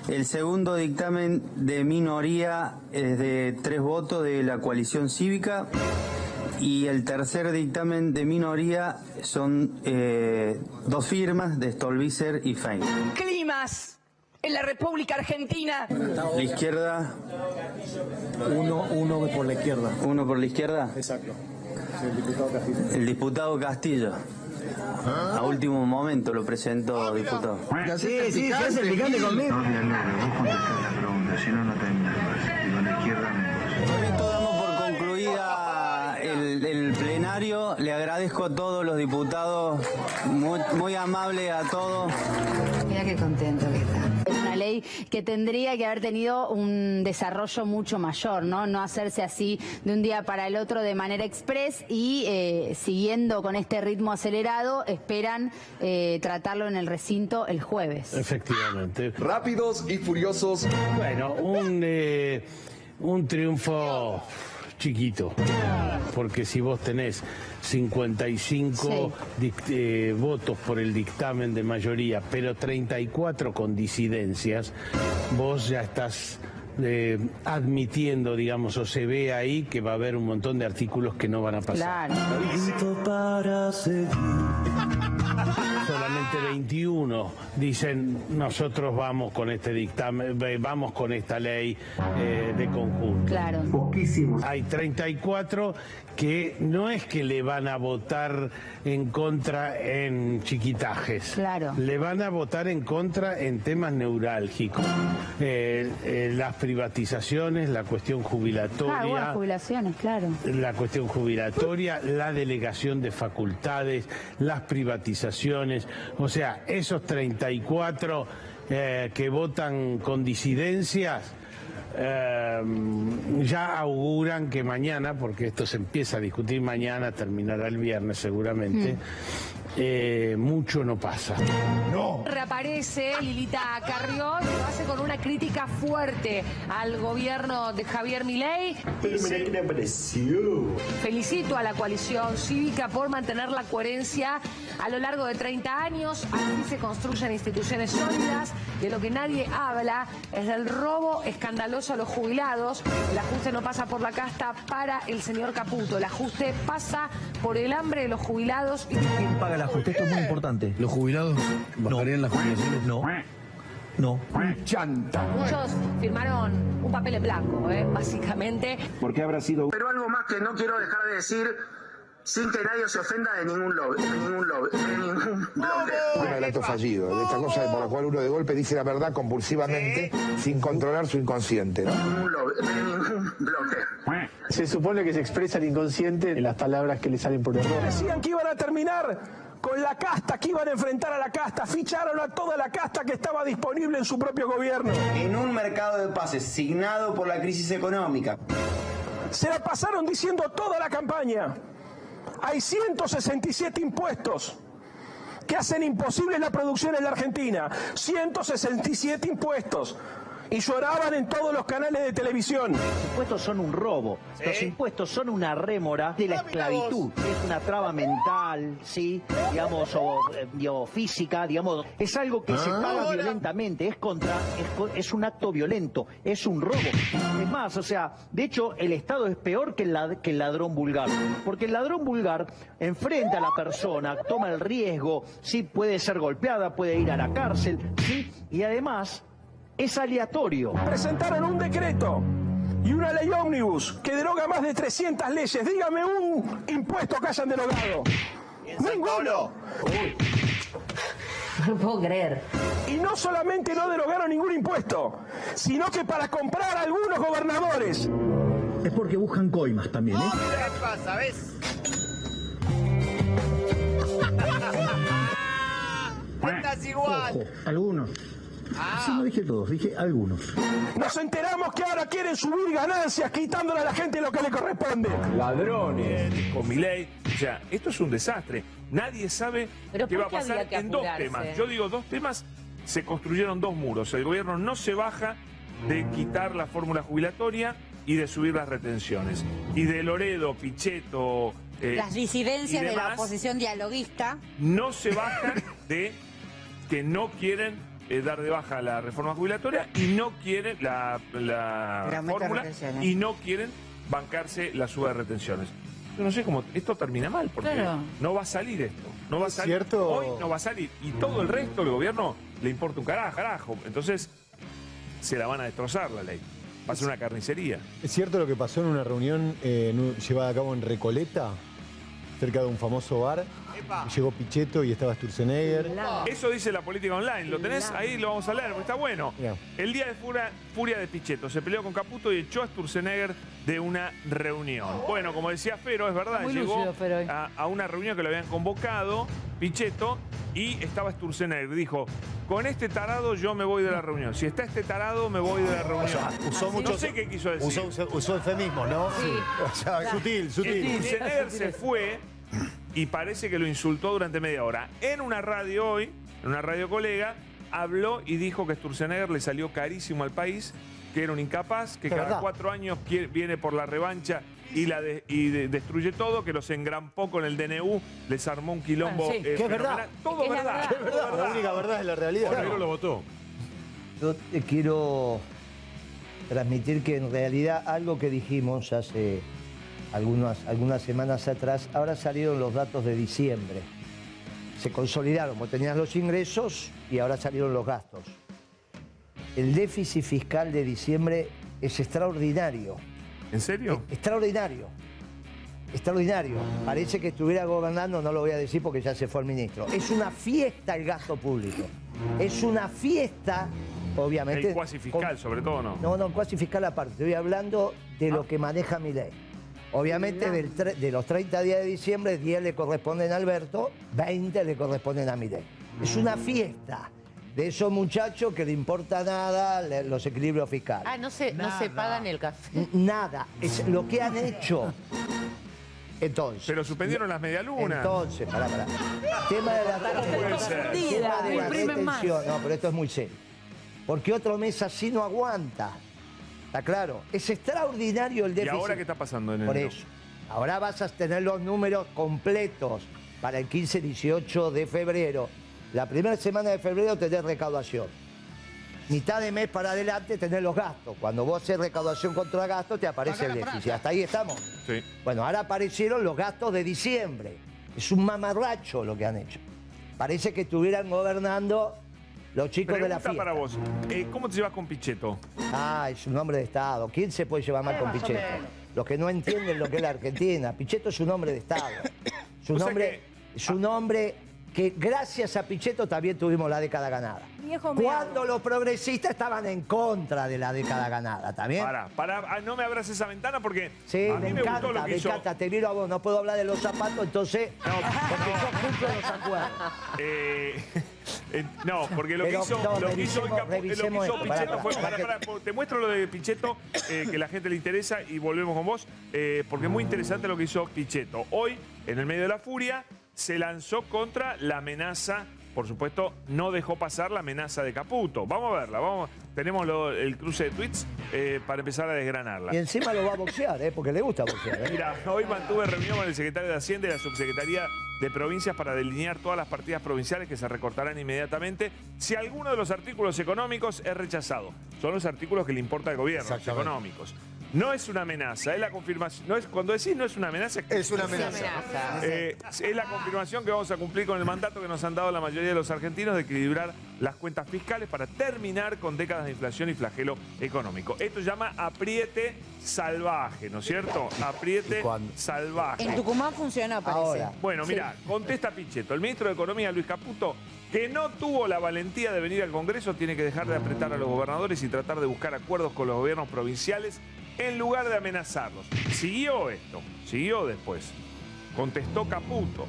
[SPEAKER 16] El segundo dictamen de minoría es de tres votos de la coalición cívica. Y el tercer dictamen de minoría son eh, dos firmas de Stolbizer y Fein.
[SPEAKER 17] Climas en la República Argentina.
[SPEAKER 16] La izquierda.
[SPEAKER 14] Uno, uno por la izquierda.
[SPEAKER 16] ¿Uno por la izquierda?
[SPEAKER 14] Exacto. El diputado Castillo.
[SPEAKER 16] El diputado Castillo. A último momento lo presentó diputado.
[SPEAKER 14] Sí, sí, se hace el picante conmigo.
[SPEAKER 16] Con esto damos por concluida el, el plenario. Le agradezco a todos los diputados, muy, muy amable a todos.
[SPEAKER 15] Mira qué contento que ley que tendría que haber tenido un desarrollo mucho mayor, ¿no? No hacerse así de un día para el otro de manera express y eh, siguiendo con este ritmo acelerado, esperan eh, tratarlo en el recinto el jueves.
[SPEAKER 18] Efectivamente. Rápidos y furiosos. Bueno, un, eh, un triunfo chiquito. Porque si vos tenés 55 dic- eh, votos por el dictamen de mayoría, pero 34 con disidencias, vos ya estás eh, admitiendo, digamos, o se ve ahí que va a haber un montón de artículos que no van a pasar.
[SPEAKER 14] para
[SPEAKER 18] Solamente 21 dicen nosotros vamos con este dictamen, vamos con esta ley eh, de conjunto.
[SPEAKER 15] Claro.
[SPEAKER 18] Poquísimos. Hay 34 que no es que le van a votar en contra en chiquitajes.
[SPEAKER 15] Claro.
[SPEAKER 18] Le van a votar en contra en temas neurálgicos. Eh, eh, las privatizaciones, la cuestión jubilatoria
[SPEAKER 15] Ah, bueno, jubilaciones, claro.
[SPEAKER 18] la cuestión jubilatoria, la delegación de facultades, las privatizaciones, o sea, esos 34 eh, que votan con disidencias. eh, ya auguran que mañana, porque esto se empieza a discutir mañana, terminará el viernes seguramente, eh, mucho no pasa. No.
[SPEAKER 17] Reaparece Lilita Carrió y lo hace con una crítica fuerte al gobierno de Javier Milei. Dice, Felicito a la coalición cívica por mantener la coherencia a lo largo de 30 años. Así se construyen instituciones sólidas. De lo que nadie habla es del robo escandaloso a los jubilados. El ajuste no pasa por la casta para el señor Caputo. El ajuste pasa por el hambre de los jubilados. Y...
[SPEAKER 19] ¿Quién paga el ajuste? Esto es muy importante. ¿Los jubilados bajarían las jubilaciones? No. No. Chanta.
[SPEAKER 17] Muchos firmaron un papel en blanco, ¿eh? básicamente.
[SPEAKER 19] ¿Por qué habrá sido
[SPEAKER 14] Pero algo más que no quiero dejar de decir sin que nadie se ofenda de ningún lobby, de ningún lobby, de ningún bloque.
[SPEAKER 20] Un relato fallido, de esta cosa por la cual uno de golpe dice la verdad compulsivamente sin controlar su inconsciente. ¿no?
[SPEAKER 14] Ningún lobby, de ningún bloque.
[SPEAKER 19] Se supone que se expresa el inconsciente en las palabras que le salen por error.
[SPEAKER 21] Decían que iban a terminar con la casta, que iban a enfrentar a la casta. Ficharon a toda la casta que estaba disponible en su propio gobierno.
[SPEAKER 22] En un mercado de pases signado por la crisis económica.
[SPEAKER 21] Se la pasaron diciendo toda la campaña hay 167 impuestos que hacen imposible la producción en la Argentina. 167 impuestos. Y lloraban en todos los canales de televisión.
[SPEAKER 23] Los impuestos son un robo. Los impuestos son una rémora de la esclavitud. Es una traba mental, ¿sí? Digamos, o eh, digo, física, digamos. Es algo que se paga violentamente. Es contra, es, un acto violento. Es un robo. Es más, o sea, de hecho, el Estado es peor que el, lad- que el ladrón vulgar. Porque el ladrón vulgar enfrenta a la persona, toma el riesgo, ¿sí? Puede ser golpeada, puede ir a la cárcel, ¿sí? Y además, es aleatorio.
[SPEAKER 21] Presentaron un decreto y una ley ómnibus que deroga más de 300 leyes. Dígame un impuesto que hayan derogado. Ninguno.
[SPEAKER 2] No puedo creer.
[SPEAKER 21] Y no solamente no derogaron ningún impuesto, sino que para comprar a algunos gobernadores.
[SPEAKER 19] Es porque buscan coimas también, ¿eh?
[SPEAKER 11] ¿Qué pasa, ves? Estás igual.
[SPEAKER 19] Ojo, algunos. Sí, no dije todos, dije algunos.
[SPEAKER 21] Nos enteramos que ahora quieren subir ganancias quitándole a la gente lo que le corresponde.
[SPEAKER 1] Ladrones. Con mi ley. O sea, esto es un desastre. Nadie sabe
[SPEAKER 2] Pero
[SPEAKER 1] qué
[SPEAKER 2] ¿por
[SPEAKER 1] va a pasar en dos temas. Yo digo dos temas, se construyeron dos muros. El gobierno no se baja de quitar la fórmula jubilatoria y de subir las retenciones. Y de Loredo, Pichetto... eh,
[SPEAKER 3] Las disidencias de la oposición dialoguista.
[SPEAKER 1] no se bajan de que no quieren eh, dar de baja la reforma jubilatoria y no quieren la, fórmula y no quieren bancarse la suba de retenciones. Yo no sé cómo esto termina mal porque
[SPEAKER 3] Claro.
[SPEAKER 1] no va a salir esto. No va a salir.
[SPEAKER 4] cierto.
[SPEAKER 1] Hoy no va a salir y todo el resto del gobierno le importa un carajo, carajo. Entonces se la van a destrozar la ley. Va a ser una carnicería.
[SPEAKER 4] ¿Es cierto lo que pasó en una reunión eh, en un- llevada a cabo en Recoleta, cerca de un famoso bar? Llegó Pichetto y estaba Sturzenegger.
[SPEAKER 1] Eso dice la política online. ¿Lo tenés? Ahí lo vamos a leer, porque está bueno. El día de furia, furia de Pichetto. Se peleó con Caputo y echó a Sturzenegger de una reunión. Bueno, como decía Fero, es verdad,
[SPEAKER 2] Muy
[SPEAKER 1] llegó
[SPEAKER 2] lúcido, Fero, hoy.
[SPEAKER 1] a, a una reunión que lo habían convocado, Pichetto, y estaba Sturzenegger. Dijo, con este tarado yo me voy de la reunión. Si está este tarado, me voy de la reunión.
[SPEAKER 5] Usó
[SPEAKER 1] no
[SPEAKER 5] mucho.
[SPEAKER 1] sé qué quiso decir.
[SPEAKER 5] Usó, usó, usó eufemismo, ¿no?
[SPEAKER 1] Sí.
[SPEAKER 5] O sea,
[SPEAKER 4] Sutil, sutil.
[SPEAKER 1] Sturzenegger se fue y parece que lo insultó durante media hora. En una radio hoy, en una radio colega, habló y dijo que Sturzenegger le salió carísimo al país, que era un incapaz, que cada
[SPEAKER 5] verdad.
[SPEAKER 1] cuatro años quiere- viene por la revancha y, la de- y de- destruye todo, que los engrampó con el DNU, les armó un quilombo.
[SPEAKER 2] Bueno, sí.
[SPEAKER 1] eh,
[SPEAKER 5] Que es verdad.
[SPEAKER 1] Todo
[SPEAKER 2] Es
[SPEAKER 1] verdad.
[SPEAKER 2] verdad.
[SPEAKER 1] todo
[SPEAKER 4] La
[SPEAKER 1] verdad.
[SPEAKER 4] única verdad es la realidad.
[SPEAKER 8] Negro lo votó.
[SPEAKER 6] Yo te quiero transmitir que en realidad algo que dijimos hace algunas, algunas semanas atrás, ahora salieron los datos de diciembre. Se consolidaron, vos tenías los ingresos y ahora salieron los gastos. El déficit fiscal de diciembre es extraordinario.
[SPEAKER 1] ¿En serio?
[SPEAKER 6] Extraordinario. Extraordinario. Parece que estuviera gobernando, no lo voy a decir porque ya se fue el ministro. Es una fiesta el gasto público. Es una fiesta, obviamente.
[SPEAKER 1] El cuasi fiscal, sobre todo, ¿no?
[SPEAKER 6] No, no, cuasi fiscal aparte. Estoy hablando de lo que maneja mi ley. Obviamente del de los 30 días de diciembre, 10 le corresponden a Alberto, 20 le corresponden a mi ley. Es una fiesta de esos muchachos que le importa nada le- los equilibrios fiscales.
[SPEAKER 2] Ah, no se, no se pagan el café.
[SPEAKER 6] Nada, es lo que han hecho. Entonces.
[SPEAKER 1] Pero suspendieron las medialunas.
[SPEAKER 6] Entonces, pará, pará. Tema de la, tema de la retención. No, pero esto es muy serio. Porque otro mes así no aguanta. ¿Está claro? Es extraordinario el
[SPEAKER 1] ¿Y
[SPEAKER 6] déficit.
[SPEAKER 1] ahora qué está pasando en el
[SPEAKER 6] Por eso. Ahora vas a tener los números completos para el 15-18 de febrero. La primera semana de febrero tenés recaudación. Mitad de mes para adelante tenés los gastos. Cuando vos haces recaudación contra gastos te aparece el déficit. Hasta ahí estamos.
[SPEAKER 1] Sí.
[SPEAKER 6] Bueno, ahora aparecieron los gastos de diciembre. Es un mamarracho lo que han hecho. Parece que estuvieran gobernando los chicos de la fiesta.
[SPEAKER 1] para vos. Eh, ¿Cómo te llevas con Pichetto?
[SPEAKER 6] Ah, es un hombre de Estado. ¿Quién se puede llevar mal con Pichetto? Los que no entienden lo que es la Argentina. Pichetto es un hombre de Estado. Es un
[SPEAKER 1] O sea
[SPEAKER 6] hombre, es un hombre que gracias a Pichetto también tuvimos la década ganada.
[SPEAKER 3] Viejo
[SPEAKER 6] Cuando los progresistas estaban en contra de la década ganada, ¿también?
[SPEAKER 1] Para, para, ah, no me abras esa ventana porque
[SPEAKER 6] Sí,
[SPEAKER 1] a
[SPEAKER 6] me
[SPEAKER 1] mí me
[SPEAKER 6] encanta,
[SPEAKER 1] gustó lo que
[SPEAKER 6] me
[SPEAKER 1] hizo.
[SPEAKER 6] encanta. Te miro a vos, no puedo hablar de los zapatos, entonces. porque yo cumplo los acuerdos.
[SPEAKER 1] Eh, Eh, no, porque lo que hizo,
[SPEAKER 6] no,
[SPEAKER 1] lo que hizo, lo que hizo. Pichetto fue. te muestro lo de Pichetto, eh, que la gente le interesa, y volvemos con vos, eh, porque es muy interesante lo que hizo Pichetto. Hoy, en el medio de la furia, se lanzó contra la amenaza. Por supuesto, no dejó pasar la amenaza de Caputo. Vamos a verla, vamos. Tenemos lo- el cruce de tweets para empezar a desgranarla.
[SPEAKER 6] Y encima lo va a boxear, ¿eh? porque le gusta boxear.
[SPEAKER 1] Mira, hoy mantuve reunión con el secretario de Hacienda y la subsecretaría de provincias para delinear todas las partidas provinciales que se recortarán inmediatamente si alguno de los artículos económicos es rechazado. Son los artículos que le importa al gobierno, los económicos. No es una amenaza, es la confirmación. No es, cuando decís no es una amenaza,
[SPEAKER 4] Es una
[SPEAKER 1] que-
[SPEAKER 4] amenaza.
[SPEAKER 1] Eh, es la confirmación que vamos a cumplir con el mandato que nos han dado la mayoría de los argentinos de equilibrar las cuentas fiscales para terminar con décadas de inflación y flagelo económico. Esto se llama apriete salvaje, ¿no es cierto? Apriete salvaje.
[SPEAKER 3] En Tucumán funcionó, parece.
[SPEAKER 1] Bueno, mira, contesta Pichetto. El ministro de Economía, Luis Caputo, que no tuvo la valentía de venir al Congreso, tiene que dejar de apretar a los gobernadores y tratar de buscar acuerdos con los gobiernos provinciales en lugar de amenazarlos. Siguió esto, siguió después. Contestó Caputo.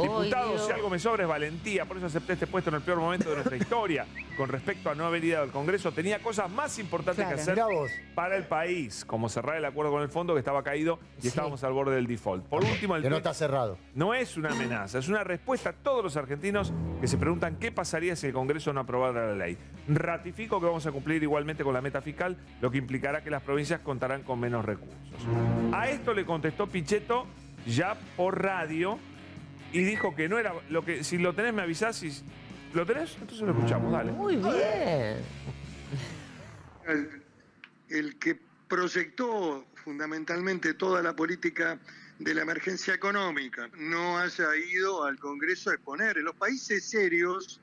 [SPEAKER 1] Diputado, si algo me sobra es valentía, por eso acepté este puesto en el peor momento de nuestra historia. Con respecto a no haber ido al Congreso, tenía cosas más importantes
[SPEAKER 6] Claro.
[SPEAKER 1] que hacer para el país, como cerrar el acuerdo con el fondo que estaba caído y estábamos al borde del default. Por último, el
[SPEAKER 4] Que no está cerrado.
[SPEAKER 1] no es una amenaza, es una respuesta a todos los argentinos que se preguntan qué pasaría si el Congreso no aprobara la ley. Ratifico que vamos a cumplir igualmente con la meta fiscal, lo que implicará que las provincias contarán con menos recursos. A esto le contestó Pichetto ya por radio y dijo que no era lo que si lo tenés me avisás si lo tenés, entonces lo escuchamos, dale.
[SPEAKER 2] Muy bien.
[SPEAKER 24] el, el que proyectó fundamentalmente toda la política de la emergencia económica no haya ido al Congreso a exponer. En los países serios,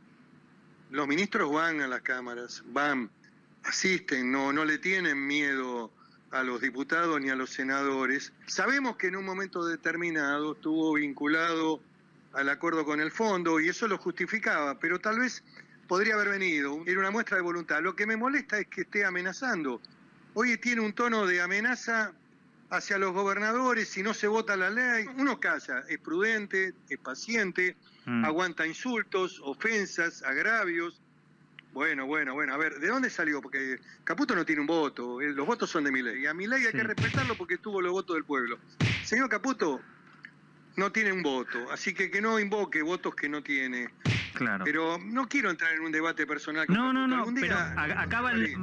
[SPEAKER 24] los ministros van a las cámaras, van, asisten, no, no le tienen miedo a los diputados ni a los senadores. Sabemos que en un momento determinado estuvo vinculado al acuerdo con el fondo y eso lo justificaba, pero tal vez podría haber venido, era una muestra de voluntad. Lo que me molesta es que esté amenazando. Hoy tiene un tono de amenaza hacia los gobernadores si no se vota la ley. Uno calla, es prudente, es paciente, aguanta insultos, ofensas, agravios. Bueno, bueno, bueno, a ver, ¿de dónde salió? Porque Caputo no tiene un voto, eh, los votos son de mi ley. Y a mi ley hay que respetarlo porque tuvo los votos del pueblo. Señor Caputo, no tiene un voto, así que que no invoque votos que no tiene.
[SPEAKER 25] Claro.
[SPEAKER 24] Pero no quiero entrar en un debate personal.
[SPEAKER 25] No, no, no,
[SPEAKER 24] Algún
[SPEAKER 25] pero
[SPEAKER 24] día-
[SPEAKER 25] a- acaba me
[SPEAKER 24] día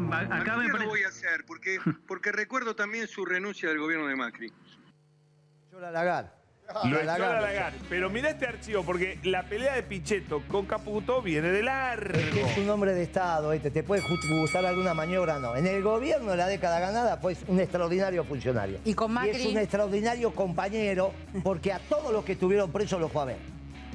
[SPEAKER 24] lo voy a hacer, porque, porque recuerdo también su renuncia del gobierno de Macri.
[SPEAKER 6] Yo la lagar.
[SPEAKER 1] Lo echó a Lagar. Pero mira este archivo, porque la pelea de Pichetto con Caputo viene de largo.
[SPEAKER 6] Es que es un hombre de Estado, ¿viste? te puede gustar alguna maniobra, no. En el gobierno de la década ganada fue un extraordinario funcionario.
[SPEAKER 3] Y con Macri-
[SPEAKER 6] es un extraordinario compañero porque a todos los que estuvieron presos los fue a ver.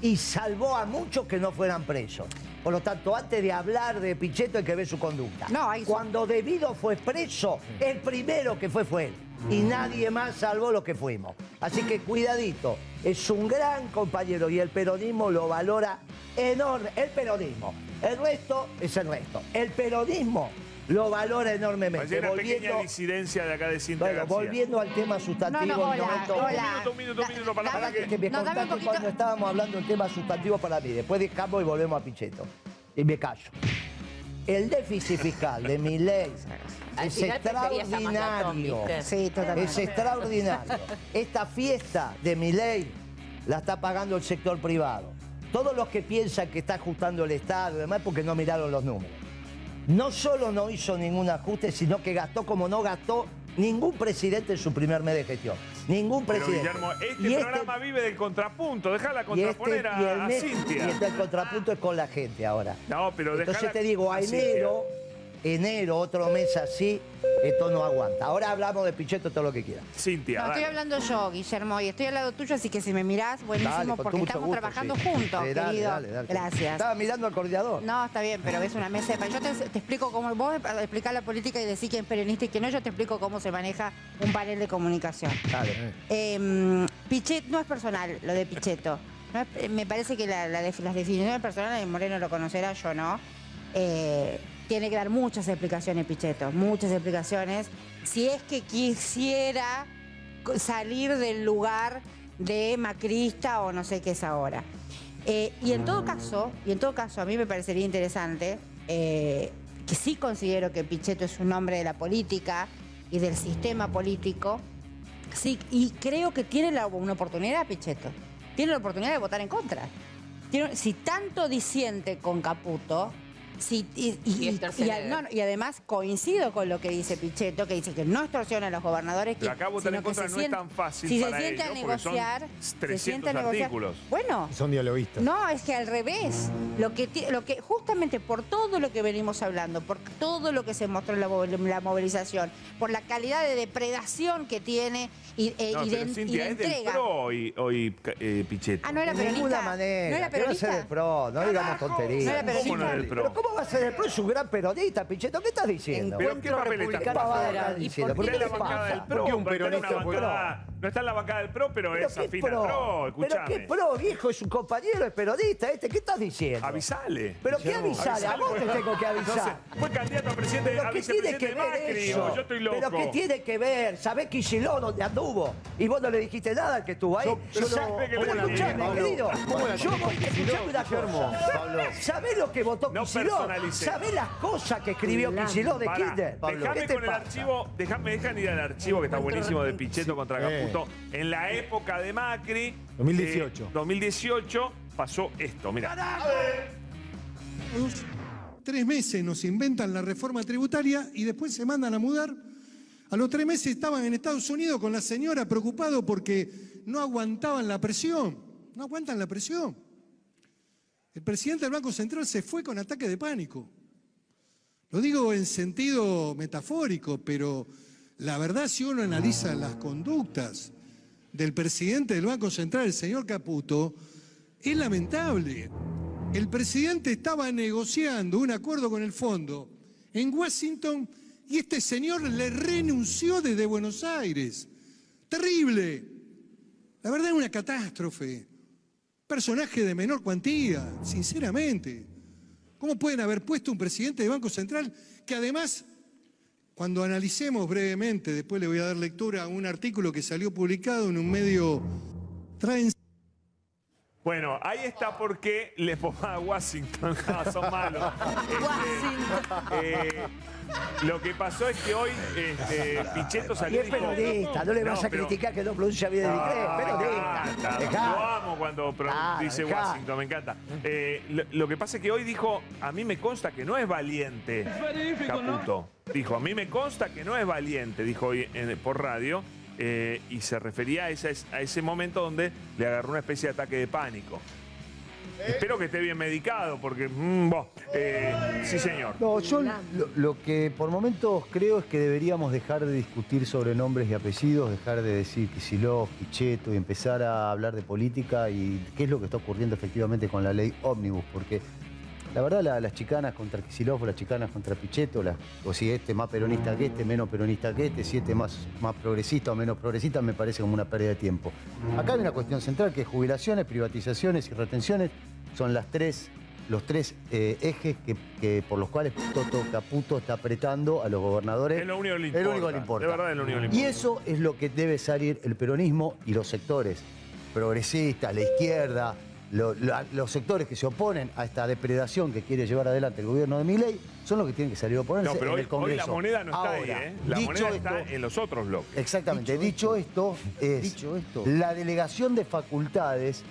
[SPEAKER 6] Y salvó a muchos que no fueran presos. Por lo tanto, antes de hablar de Pichetto hay que ver su conducta. Cuando Debido fue preso, el primero que fue fue él. Y nadie más salvó lo que fuimos. Así que cuidadito, es un gran compañero y el peronismo lo valora enorme. El peronismo. El resto es el resto. El peronismo lo valora enormemente.
[SPEAKER 1] Hay una pequeña
[SPEAKER 6] Volviendo,
[SPEAKER 1] disidencia de acá de Cintia
[SPEAKER 6] bueno,
[SPEAKER 1] García.
[SPEAKER 6] volviendo al tema sustantivo.
[SPEAKER 3] No, no,
[SPEAKER 6] en
[SPEAKER 3] hola,
[SPEAKER 6] un momento-
[SPEAKER 3] hola.
[SPEAKER 1] Un minuto, un minuto, un minuto, para, para
[SPEAKER 6] que,
[SPEAKER 1] que...
[SPEAKER 6] me
[SPEAKER 3] No, un
[SPEAKER 6] contaste
[SPEAKER 3] poquito.
[SPEAKER 6] cuando estábamos hablando del tema sustantivo para mí. Después dejamos y volvemos a Pichetto. Y me callo. El déficit fiscal de mi ley es extraordinario. Es extraordinario. Esta fiesta de mi ley la está pagando el sector privado. Todos los que piensan que está ajustando el Estado y demás es porque no miraron los números. No solo no hizo ningún ajuste, sino que gastó como no gastó ningún presidente en su primer mes de gestión. Ningún
[SPEAKER 1] Pero
[SPEAKER 6] presidente.
[SPEAKER 1] Guillermo, este
[SPEAKER 6] Y
[SPEAKER 1] programa vive del contrapunto. Déjala
[SPEAKER 6] y este-
[SPEAKER 1] contraponer a,
[SPEAKER 6] y el
[SPEAKER 1] a Cintia.
[SPEAKER 6] y este el contrapunto es con la gente ahora.
[SPEAKER 1] No, pero
[SPEAKER 6] Entonces te digo, a enero, enero, otro mes así, esto no aguanta. Ahora hablamos de Pichetto todo lo que quieras.
[SPEAKER 1] Cintia,
[SPEAKER 3] No, estoy hablando yo, Guillermo, y estoy al lado tuyo, así que si me mirás, buenísimo,
[SPEAKER 6] Dale, con
[SPEAKER 3] porque
[SPEAKER 6] mucho
[SPEAKER 3] estamos
[SPEAKER 6] gusto,
[SPEAKER 3] trabajando
[SPEAKER 6] sí.
[SPEAKER 3] juntos,
[SPEAKER 6] Sí, dale,
[SPEAKER 3] querido.
[SPEAKER 6] dale, dale.
[SPEAKER 3] Gracias.
[SPEAKER 6] Estaba mirando al coordinador.
[SPEAKER 3] No, está bien, pero es una mesa de pa- Yo te, te explico cómo vos explicar la política y decir quién es peronista y quién no, yo te explico cómo se maneja un panel de comunicación.
[SPEAKER 6] Dale.
[SPEAKER 3] Eh, Pichet no es personal, lo de Pichetto. No es- eh, me parece que la- la def- las definiciones personales, Moreno lo conocerá, yo no. Eh, tiene que dar muchas explicaciones, Pichetto, muchas explicaciones. Si es que quisiera salir del lugar de macrista o no sé qué es ahora. Eh, y en todo caso, y en todo caso, a mí me parecería interesante, eh, que sí considero que Pichetto es un hombre de la política y del sistema político, sí, y creo que tiene una oportunidad Pichetto. Tiene la oportunidad de votar en contra. Si tanto disiente con Caputo, y, y-
[SPEAKER 2] Y
[SPEAKER 3] y-
[SPEAKER 2] extorsiona.
[SPEAKER 3] y a- no, no, y además coincido con lo que dice Pichetto, que dice que no extorsiona a los gobernadores, que,
[SPEAKER 1] Pero acá votar en contra
[SPEAKER 3] se
[SPEAKER 1] no es tan fácil
[SPEAKER 3] si
[SPEAKER 1] para
[SPEAKER 3] se sienta a
[SPEAKER 1] ellos, son
[SPEAKER 3] negociar, se
[SPEAKER 1] 300
[SPEAKER 3] sienta a negociar.
[SPEAKER 1] artículos.
[SPEAKER 3] Bueno,
[SPEAKER 4] Son dialoguistas.
[SPEAKER 3] no, es que al revés. Lo que, ti- lo que justamente por todo lo que venimos hablando, por todo lo que se mostró en la, la movilización, por la calidad de depredación que tiene y, eh,
[SPEAKER 1] No,
[SPEAKER 3] y de,
[SPEAKER 1] pero
[SPEAKER 3] y
[SPEAKER 1] Cintia,
[SPEAKER 3] de
[SPEAKER 1] ¿es del
[SPEAKER 3] entrega.
[SPEAKER 1] PRO hoy, hoy eh, Pichetto?
[SPEAKER 3] Ah, no era
[SPEAKER 6] De
[SPEAKER 3] peronista.
[SPEAKER 6] ninguna manera.
[SPEAKER 3] No era
[SPEAKER 6] ¿Qué va a ser
[SPEAKER 3] peronista.
[SPEAKER 6] del PRO? No digamos tonterías.
[SPEAKER 3] No era peronista.
[SPEAKER 1] ¿Cómo no era del PRO?
[SPEAKER 6] ¿Pero cómo va a ser del PRO? Es un gran peronista, Pichetto. ¿Qué estás diciendo?
[SPEAKER 1] ¿Pero qué papel está?
[SPEAKER 6] ¿Qué pavada
[SPEAKER 2] Pero,
[SPEAKER 6] estás
[SPEAKER 2] ¿y
[SPEAKER 6] diciendo?
[SPEAKER 2] por
[SPEAKER 6] ¿Qué
[SPEAKER 1] la bancada
[SPEAKER 6] pasa?
[SPEAKER 1] del PRO.
[SPEAKER 4] ¿Por qué un peronista fue-
[SPEAKER 1] bancada- No está en la bancada del PRO, pero,
[SPEAKER 6] ¿Pero
[SPEAKER 1] es afín al PRO.
[SPEAKER 6] ¿Pero
[SPEAKER 1] Escuchame.
[SPEAKER 6] qué pro, viejo? Es un compañero, es peronista este. ¿Qué estás diciendo?
[SPEAKER 1] Avisale.
[SPEAKER 6] ¿Pero qué avisale? A vos te tengo que avisar.
[SPEAKER 1] Entonces, fue candidato a presidente, a
[SPEAKER 6] ¿Pero qué tiene que ver
[SPEAKER 1] Macri.
[SPEAKER 6] eso?
[SPEAKER 1] Yo estoy loco.
[SPEAKER 6] ¿Pero qué tiene que ver? ¿Sabés Kicillof dónde anduvo? Y vos no le dijiste nada al que estuvo ahí.
[SPEAKER 1] Yo- yo no- ¿Cómo
[SPEAKER 6] Pero escuchame, querido.
[SPEAKER 4] ¿Cómo la
[SPEAKER 6] Yo voy a escuchame una cosa. ¿Sabés lo que votó
[SPEAKER 1] No
[SPEAKER 6] Kicillof? ¿Sabés las cosas que escribió Kicillof de ¿Qué te
[SPEAKER 1] con el
[SPEAKER 6] pasa?
[SPEAKER 1] archivo, déjame, dejan ir al archivo que está buenísimo de Pichetto contra
[SPEAKER 4] Sí.
[SPEAKER 1] En la época de Macri,
[SPEAKER 4] 2018.
[SPEAKER 1] eh, 2018 pasó esto, mira.
[SPEAKER 26] Los tres meses nos inventan la reforma tributaria y después se mandan a mudar. A los tres meses estaban en Estados Unidos con la señora preocupado porque no aguantaban la presión. No aguantan la presión. El presidente del Banco Central se fue con ataque de pánico. Lo digo en sentido metafórico, pero la verdad si uno analiza las conductas del presidente del Banco Central, el señor Caputo, es lamentable. El presidente estaba negociando un acuerdo con el fondo en Washington y este señor le renunció desde Buenos Aires. Terrible. La verdad es una catástrofe. Personaje de menor cuantía, sinceramente. ¿Cómo pueden haber puesto un presidente de Banco Central que además, cuando analicemos brevemente, después le voy a dar lectura a un artículo que salió publicado en un medio,
[SPEAKER 1] Bueno, ahí está porque le ponga a Washington. No, son malos. Este, eh, lo que pasó es que hoy este, Pichetto salió
[SPEAKER 6] es
[SPEAKER 1] y dijo-
[SPEAKER 6] periodista, no le vas a
[SPEAKER 1] pero-
[SPEAKER 6] criticar que no pronuncia bien el inglés,
[SPEAKER 1] Ah,
[SPEAKER 6] periodista.
[SPEAKER 1] me encanta.
[SPEAKER 6] Dejá.
[SPEAKER 1] Lo amo cuando pro-
[SPEAKER 6] Claro,
[SPEAKER 1] dice
[SPEAKER 6] dejá.
[SPEAKER 1] Washington, me encanta. Eh, lo, lo que pasa es que hoy dijo, a mí me consta que no es valiente Caputo. Dijo, a mí me consta que no es valiente, dijo hoy en- por radio, eh, y se refería a ese, a ese momento donde le agarró una especie de ataque de pánico. Espero que esté bien medicado, porque... mm, eh, sí, señor.
[SPEAKER 5] No, yo lo, que por momentos creo es que deberíamos dejar de discutir sobre nombres y apellidos, dejar de decir Kicillof, Pichetto y empezar a hablar de política y qué es lo que está ocurriendo efectivamente con la ley Omnibus, porque la verdad la- las chicanas contra Kicillof las chicanas contra Pichetto, las- o si este más peronista que este, menos peronista que este, si este más, más progresista o menos progresista, me parece como una pérdida de tiempo. Acá hay una cuestión central que es jubilaciones, privatizaciones y retenciones son las tres, los tres eh, ejes que, que por los cuales Toto Caputo está apretando a los gobernadores.
[SPEAKER 1] Es lo único que le
[SPEAKER 5] Es lo único
[SPEAKER 1] importa.
[SPEAKER 5] que le importa.
[SPEAKER 1] De verdad es lo único que le
[SPEAKER 5] Y
[SPEAKER 1] importa.
[SPEAKER 5] eso es lo que debe salir el peronismo y los sectores progresistas, la izquierda, lo- los sectores que se oponen a esta depredación que quiere llevar adelante el gobierno de Milei, son los que tienen que salir a oponerse
[SPEAKER 1] No, pero
[SPEAKER 5] en
[SPEAKER 1] hoy,
[SPEAKER 5] el Congreso.
[SPEAKER 1] hoy la moneda no está
[SPEAKER 5] Ahora,
[SPEAKER 1] ahí, ¿eh? La
[SPEAKER 5] dicho
[SPEAKER 1] moneda
[SPEAKER 5] esto,
[SPEAKER 1] está en los otros bloques.
[SPEAKER 5] Exactamente. Dicho, esto, es la delegación de facultades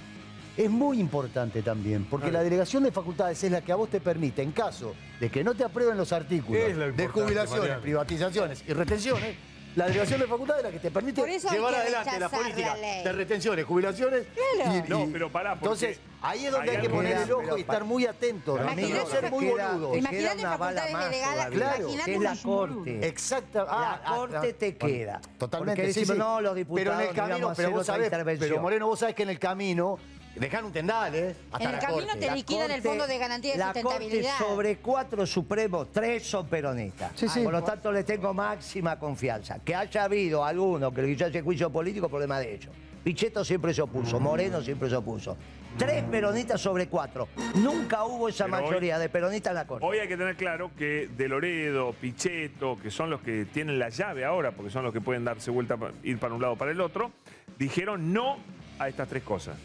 [SPEAKER 5] es muy importante también, porque la delegación de facultades es la que a vos te permite, en caso de que no te aprueben los artículos
[SPEAKER 8] ¿Qué es lo
[SPEAKER 5] de jubilaciones,
[SPEAKER 8] Mariano?
[SPEAKER 5] privatizaciones y retenciones, la delegación de facultades es la que te permite llevar adelante la política
[SPEAKER 3] la
[SPEAKER 5] de retenciones, jubilaciones.
[SPEAKER 3] Claro.
[SPEAKER 5] y- y-
[SPEAKER 1] No, pero pará, porque
[SPEAKER 5] Entonces, ahí es donde
[SPEAKER 1] hay
[SPEAKER 5] hay, que poner el ojo y estar muy atento, ¿no?
[SPEAKER 6] amigo,
[SPEAKER 5] y no ser muy
[SPEAKER 6] queda-
[SPEAKER 5] boludo.
[SPEAKER 6] te
[SPEAKER 3] Imagínate facultades
[SPEAKER 6] más
[SPEAKER 3] legales,
[SPEAKER 6] todavía,
[SPEAKER 5] Claro,
[SPEAKER 6] que es la corte.
[SPEAKER 5] Exacta.
[SPEAKER 6] La
[SPEAKER 5] ah, ah,
[SPEAKER 6] corte
[SPEAKER 5] ah,
[SPEAKER 6] te queda.
[SPEAKER 5] Totalmente.
[SPEAKER 6] Porque
[SPEAKER 5] sí,
[SPEAKER 6] decimos,
[SPEAKER 5] sí.
[SPEAKER 6] no, los diputados
[SPEAKER 5] Pero en el camino, pero vos sabés, pero Moreno, vos sabés que en el camino dejan un tendal, ¿eh? Hasta
[SPEAKER 3] En el
[SPEAKER 5] la
[SPEAKER 3] camino
[SPEAKER 5] corte.
[SPEAKER 3] te liquidan el
[SPEAKER 6] Corte-
[SPEAKER 3] Fondo de Garantía de
[SPEAKER 6] la Corte sobre cuatro supremos, tres son peronistas.
[SPEAKER 5] Sí, sí.
[SPEAKER 6] Por lo tanto, le tengo máxima confianza. Que haya habido alguno que le quiso hacer juicio político, problema de ellos. Pichetto siempre se opuso, Moreno siempre se opuso. Tres peronistas sobre cuatro. Nunca hubo esa
[SPEAKER 1] Pero hoy-
[SPEAKER 6] mayoría de peronistas en la Corte.
[SPEAKER 1] Hoy hay que tener claro que De Loredo, Pichetto, que son los que tienen la llave ahora, porque son los que pueden darse vuelta, ir para un lado o para el otro, dijeron no a estas tres cosas.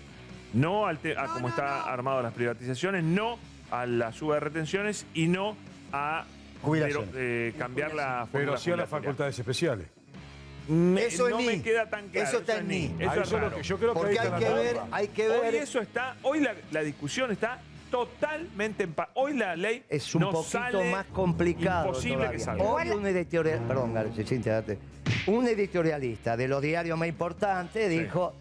[SPEAKER 1] No al te- a cómo está armado las privatizaciones, no a la suba de retenciones y no a pero, eh, cambiar la
[SPEAKER 8] Pero sí a las facultades especiales.
[SPEAKER 1] Me-
[SPEAKER 5] Eso es
[SPEAKER 1] no
[SPEAKER 5] ni.
[SPEAKER 1] me queda tan claro.
[SPEAKER 5] Eso está en ni.
[SPEAKER 1] Eso
[SPEAKER 8] Ah,
[SPEAKER 1] es
[SPEAKER 8] eso es lo que yo creo que
[SPEAKER 5] Porque
[SPEAKER 8] ahí
[SPEAKER 5] hay que
[SPEAKER 8] la
[SPEAKER 5] ver, hay que
[SPEAKER 1] Hoy
[SPEAKER 5] ver.
[SPEAKER 1] eso está, hoy la, la discusión está totalmente en paz. Hoy la ley
[SPEAKER 6] Es un
[SPEAKER 1] no
[SPEAKER 6] poquito
[SPEAKER 1] sale
[SPEAKER 6] más complicado.
[SPEAKER 1] Imposible
[SPEAKER 6] todavía.
[SPEAKER 1] que salga.
[SPEAKER 6] Hoy un editorial, perdón, García, sí, date. un editorialista de los diarios más importantes dijo,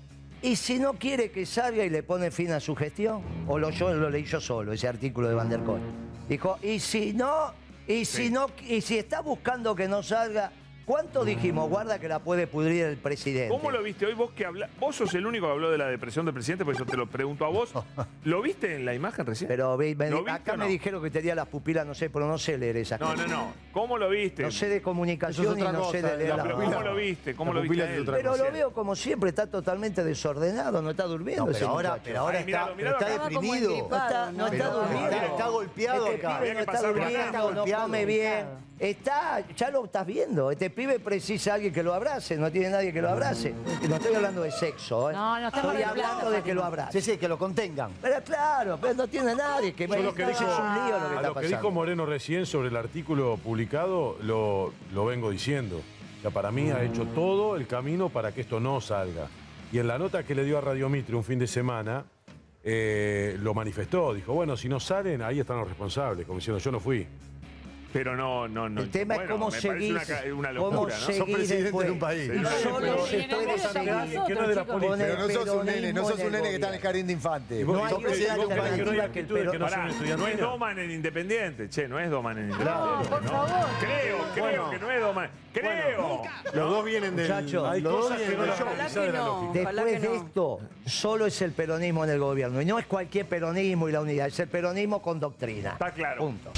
[SPEAKER 6] ¿y si no quiere que salga y le pone fin a su gestión? O lo, yo lo leí yo solo, ese artículo de Van der Kolk. Dijo, ¿y si no? ¿Y si
[SPEAKER 1] Sí.
[SPEAKER 6] no? ¿Y si está buscando que no salga? ¿Cuánto dijimos? Guarda que la puede pudrir el presidente.
[SPEAKER 1] ¿Cómo lo viste hoy vos que habla, Vos sos el único que habló de la depresión del presidente, por eso te lo pregunto a vos. ¿Lo viste en la imagen recién?
[SPEAKER 6] Pero ve- me-
[SPEAKER 1] ¿Lo viste
[SPEAKER 6] acá me
[SPEAKER 1] no?
[SPEAKER 6] dijeron que tenía las pupilas, no sé, pero no sé leer esas
[SPEAKER 1] No,
[SPEAKER 6] cosas.
[SPEAKER 1] no, no. ¿Cómo lo viste?
[SPEAKER 6] No sé de comunicación
[SPEAKER 4] es
[SPEAKER 6] y no sé de leer
[SPEAKER 4] la
[SPEAKER 6] las.
[SPEAKER 1] ¿Cómo lo viste? ¿Cómo
[SPEAKER 4] La
[SPEAKER 1] lo viste? él?
[SPEAKER 6] Pero lo veo como siempre, está totalmente desordenado, no está durmiendo
[SPEAKER 5] No,
[SPEAKER 6] ese
[SPEAKER 5] pero ahora, pero ahora
[SPEAKER 1] Ay,
[SPEAKER 5] está,
[SPEAKER 1] miralo
[SPEAKER 5] pero está deprimido.
[SPEAKER 6] No está, no está durmiendo.
[SPEAKER 5] está- está golpeado
[SPEAKER 6] este
[SPEAKER 5] acá.
[SPEAKER 6] no está durmiendo, no come bien. Está, ya lo estás viendo. Este pibe precisa a alguien que lo abrace, no tiene nadie que lo abrace. No estoy hablando de sexo, ¿eh?
[SPEAKER 15] No, no está
[SPEAKER 6] Estoy hablando de que lo abrace.
[SPEAKER 5] Sí, sí, que lo contengan.
[SPEAKER 6] Pero claro, pero no tiene nadie que me
[SPEAKER 8] Yo lo que
[SPEAKER 6] es un lío lo que
[SPEAKER 8] A
[SPEAKER 6] está
[SPEAKER 8] lo que
[SPEAKER 6] pasando.
[SPEAKER 8] dijo Moreno recién sobre el artículo publicado, lo, lo vengo diciendo. O sea, para mí ha hecho todo el camino para que esto no salga. Y en la nota que le dio a Radio Mitre un fin de semana, eh, lo manifestó. Dijo, bueno, si no salen, ahí están los responsables. Como diciendo, yo no fui.
[SPEAKER 1] Pero no, no, no.
[SPEAKER 6] El tema es
[SPEAKER 1] Bueno,
[SPEAKER 6] cómo
[SPEAKER 1] me parece
[SPEAKER 6] seguís,
[SPEAKER 1] una, una
[SPEAKER 6] cómo
[SPEAKER 1] locura, ¿no?
[SPEAKER 6] seguís
[SPEAKER 5] Sos presidente
[SPEAKER 6] después.
[SPEAKER 5] de un país.
[SPEAKER 6] Y
[SPEAKER 5] No,
[SPEAKER 6] solo seguir
[SPEAKER 8] que no es de la política.
[SPEAKER 5] Pero no sos un nene, no sos
[SPEAKER 6] en
[SPEAKER 5] un
[SPEAKER 6] el
[SPEAKER 5] nene que está en el jardín de infantes.
[SPEAKER 6] No hay
[SPEAKER 8] presidente de un país que no de son
[SPEAKER 1] es. Doman en Independiente, che, no es Doman en Independiente.
[SPEAKER 15] No, por favor.
[SPEAKER 1] Creo, creo que no es Doman. Creo.
[SPEAKER 4] Los dos vienen del.
[SPEAKER 6] Muchachos,
[SPEAKER 8] Hay
[SPEAKER 4] los dos
[SPEAKER 8] cosas que
[SPEAKER 4] vienen
[SPEAKER 8] no de
[SPEAKER 6] Después de esto, solo es el peronismo en el gobierno. Y no es cualquier peronismo y la unidad, es el peronismo con doctrina.
[SPEAKER 1] Está claro.
[SPEAKER 6] Punto.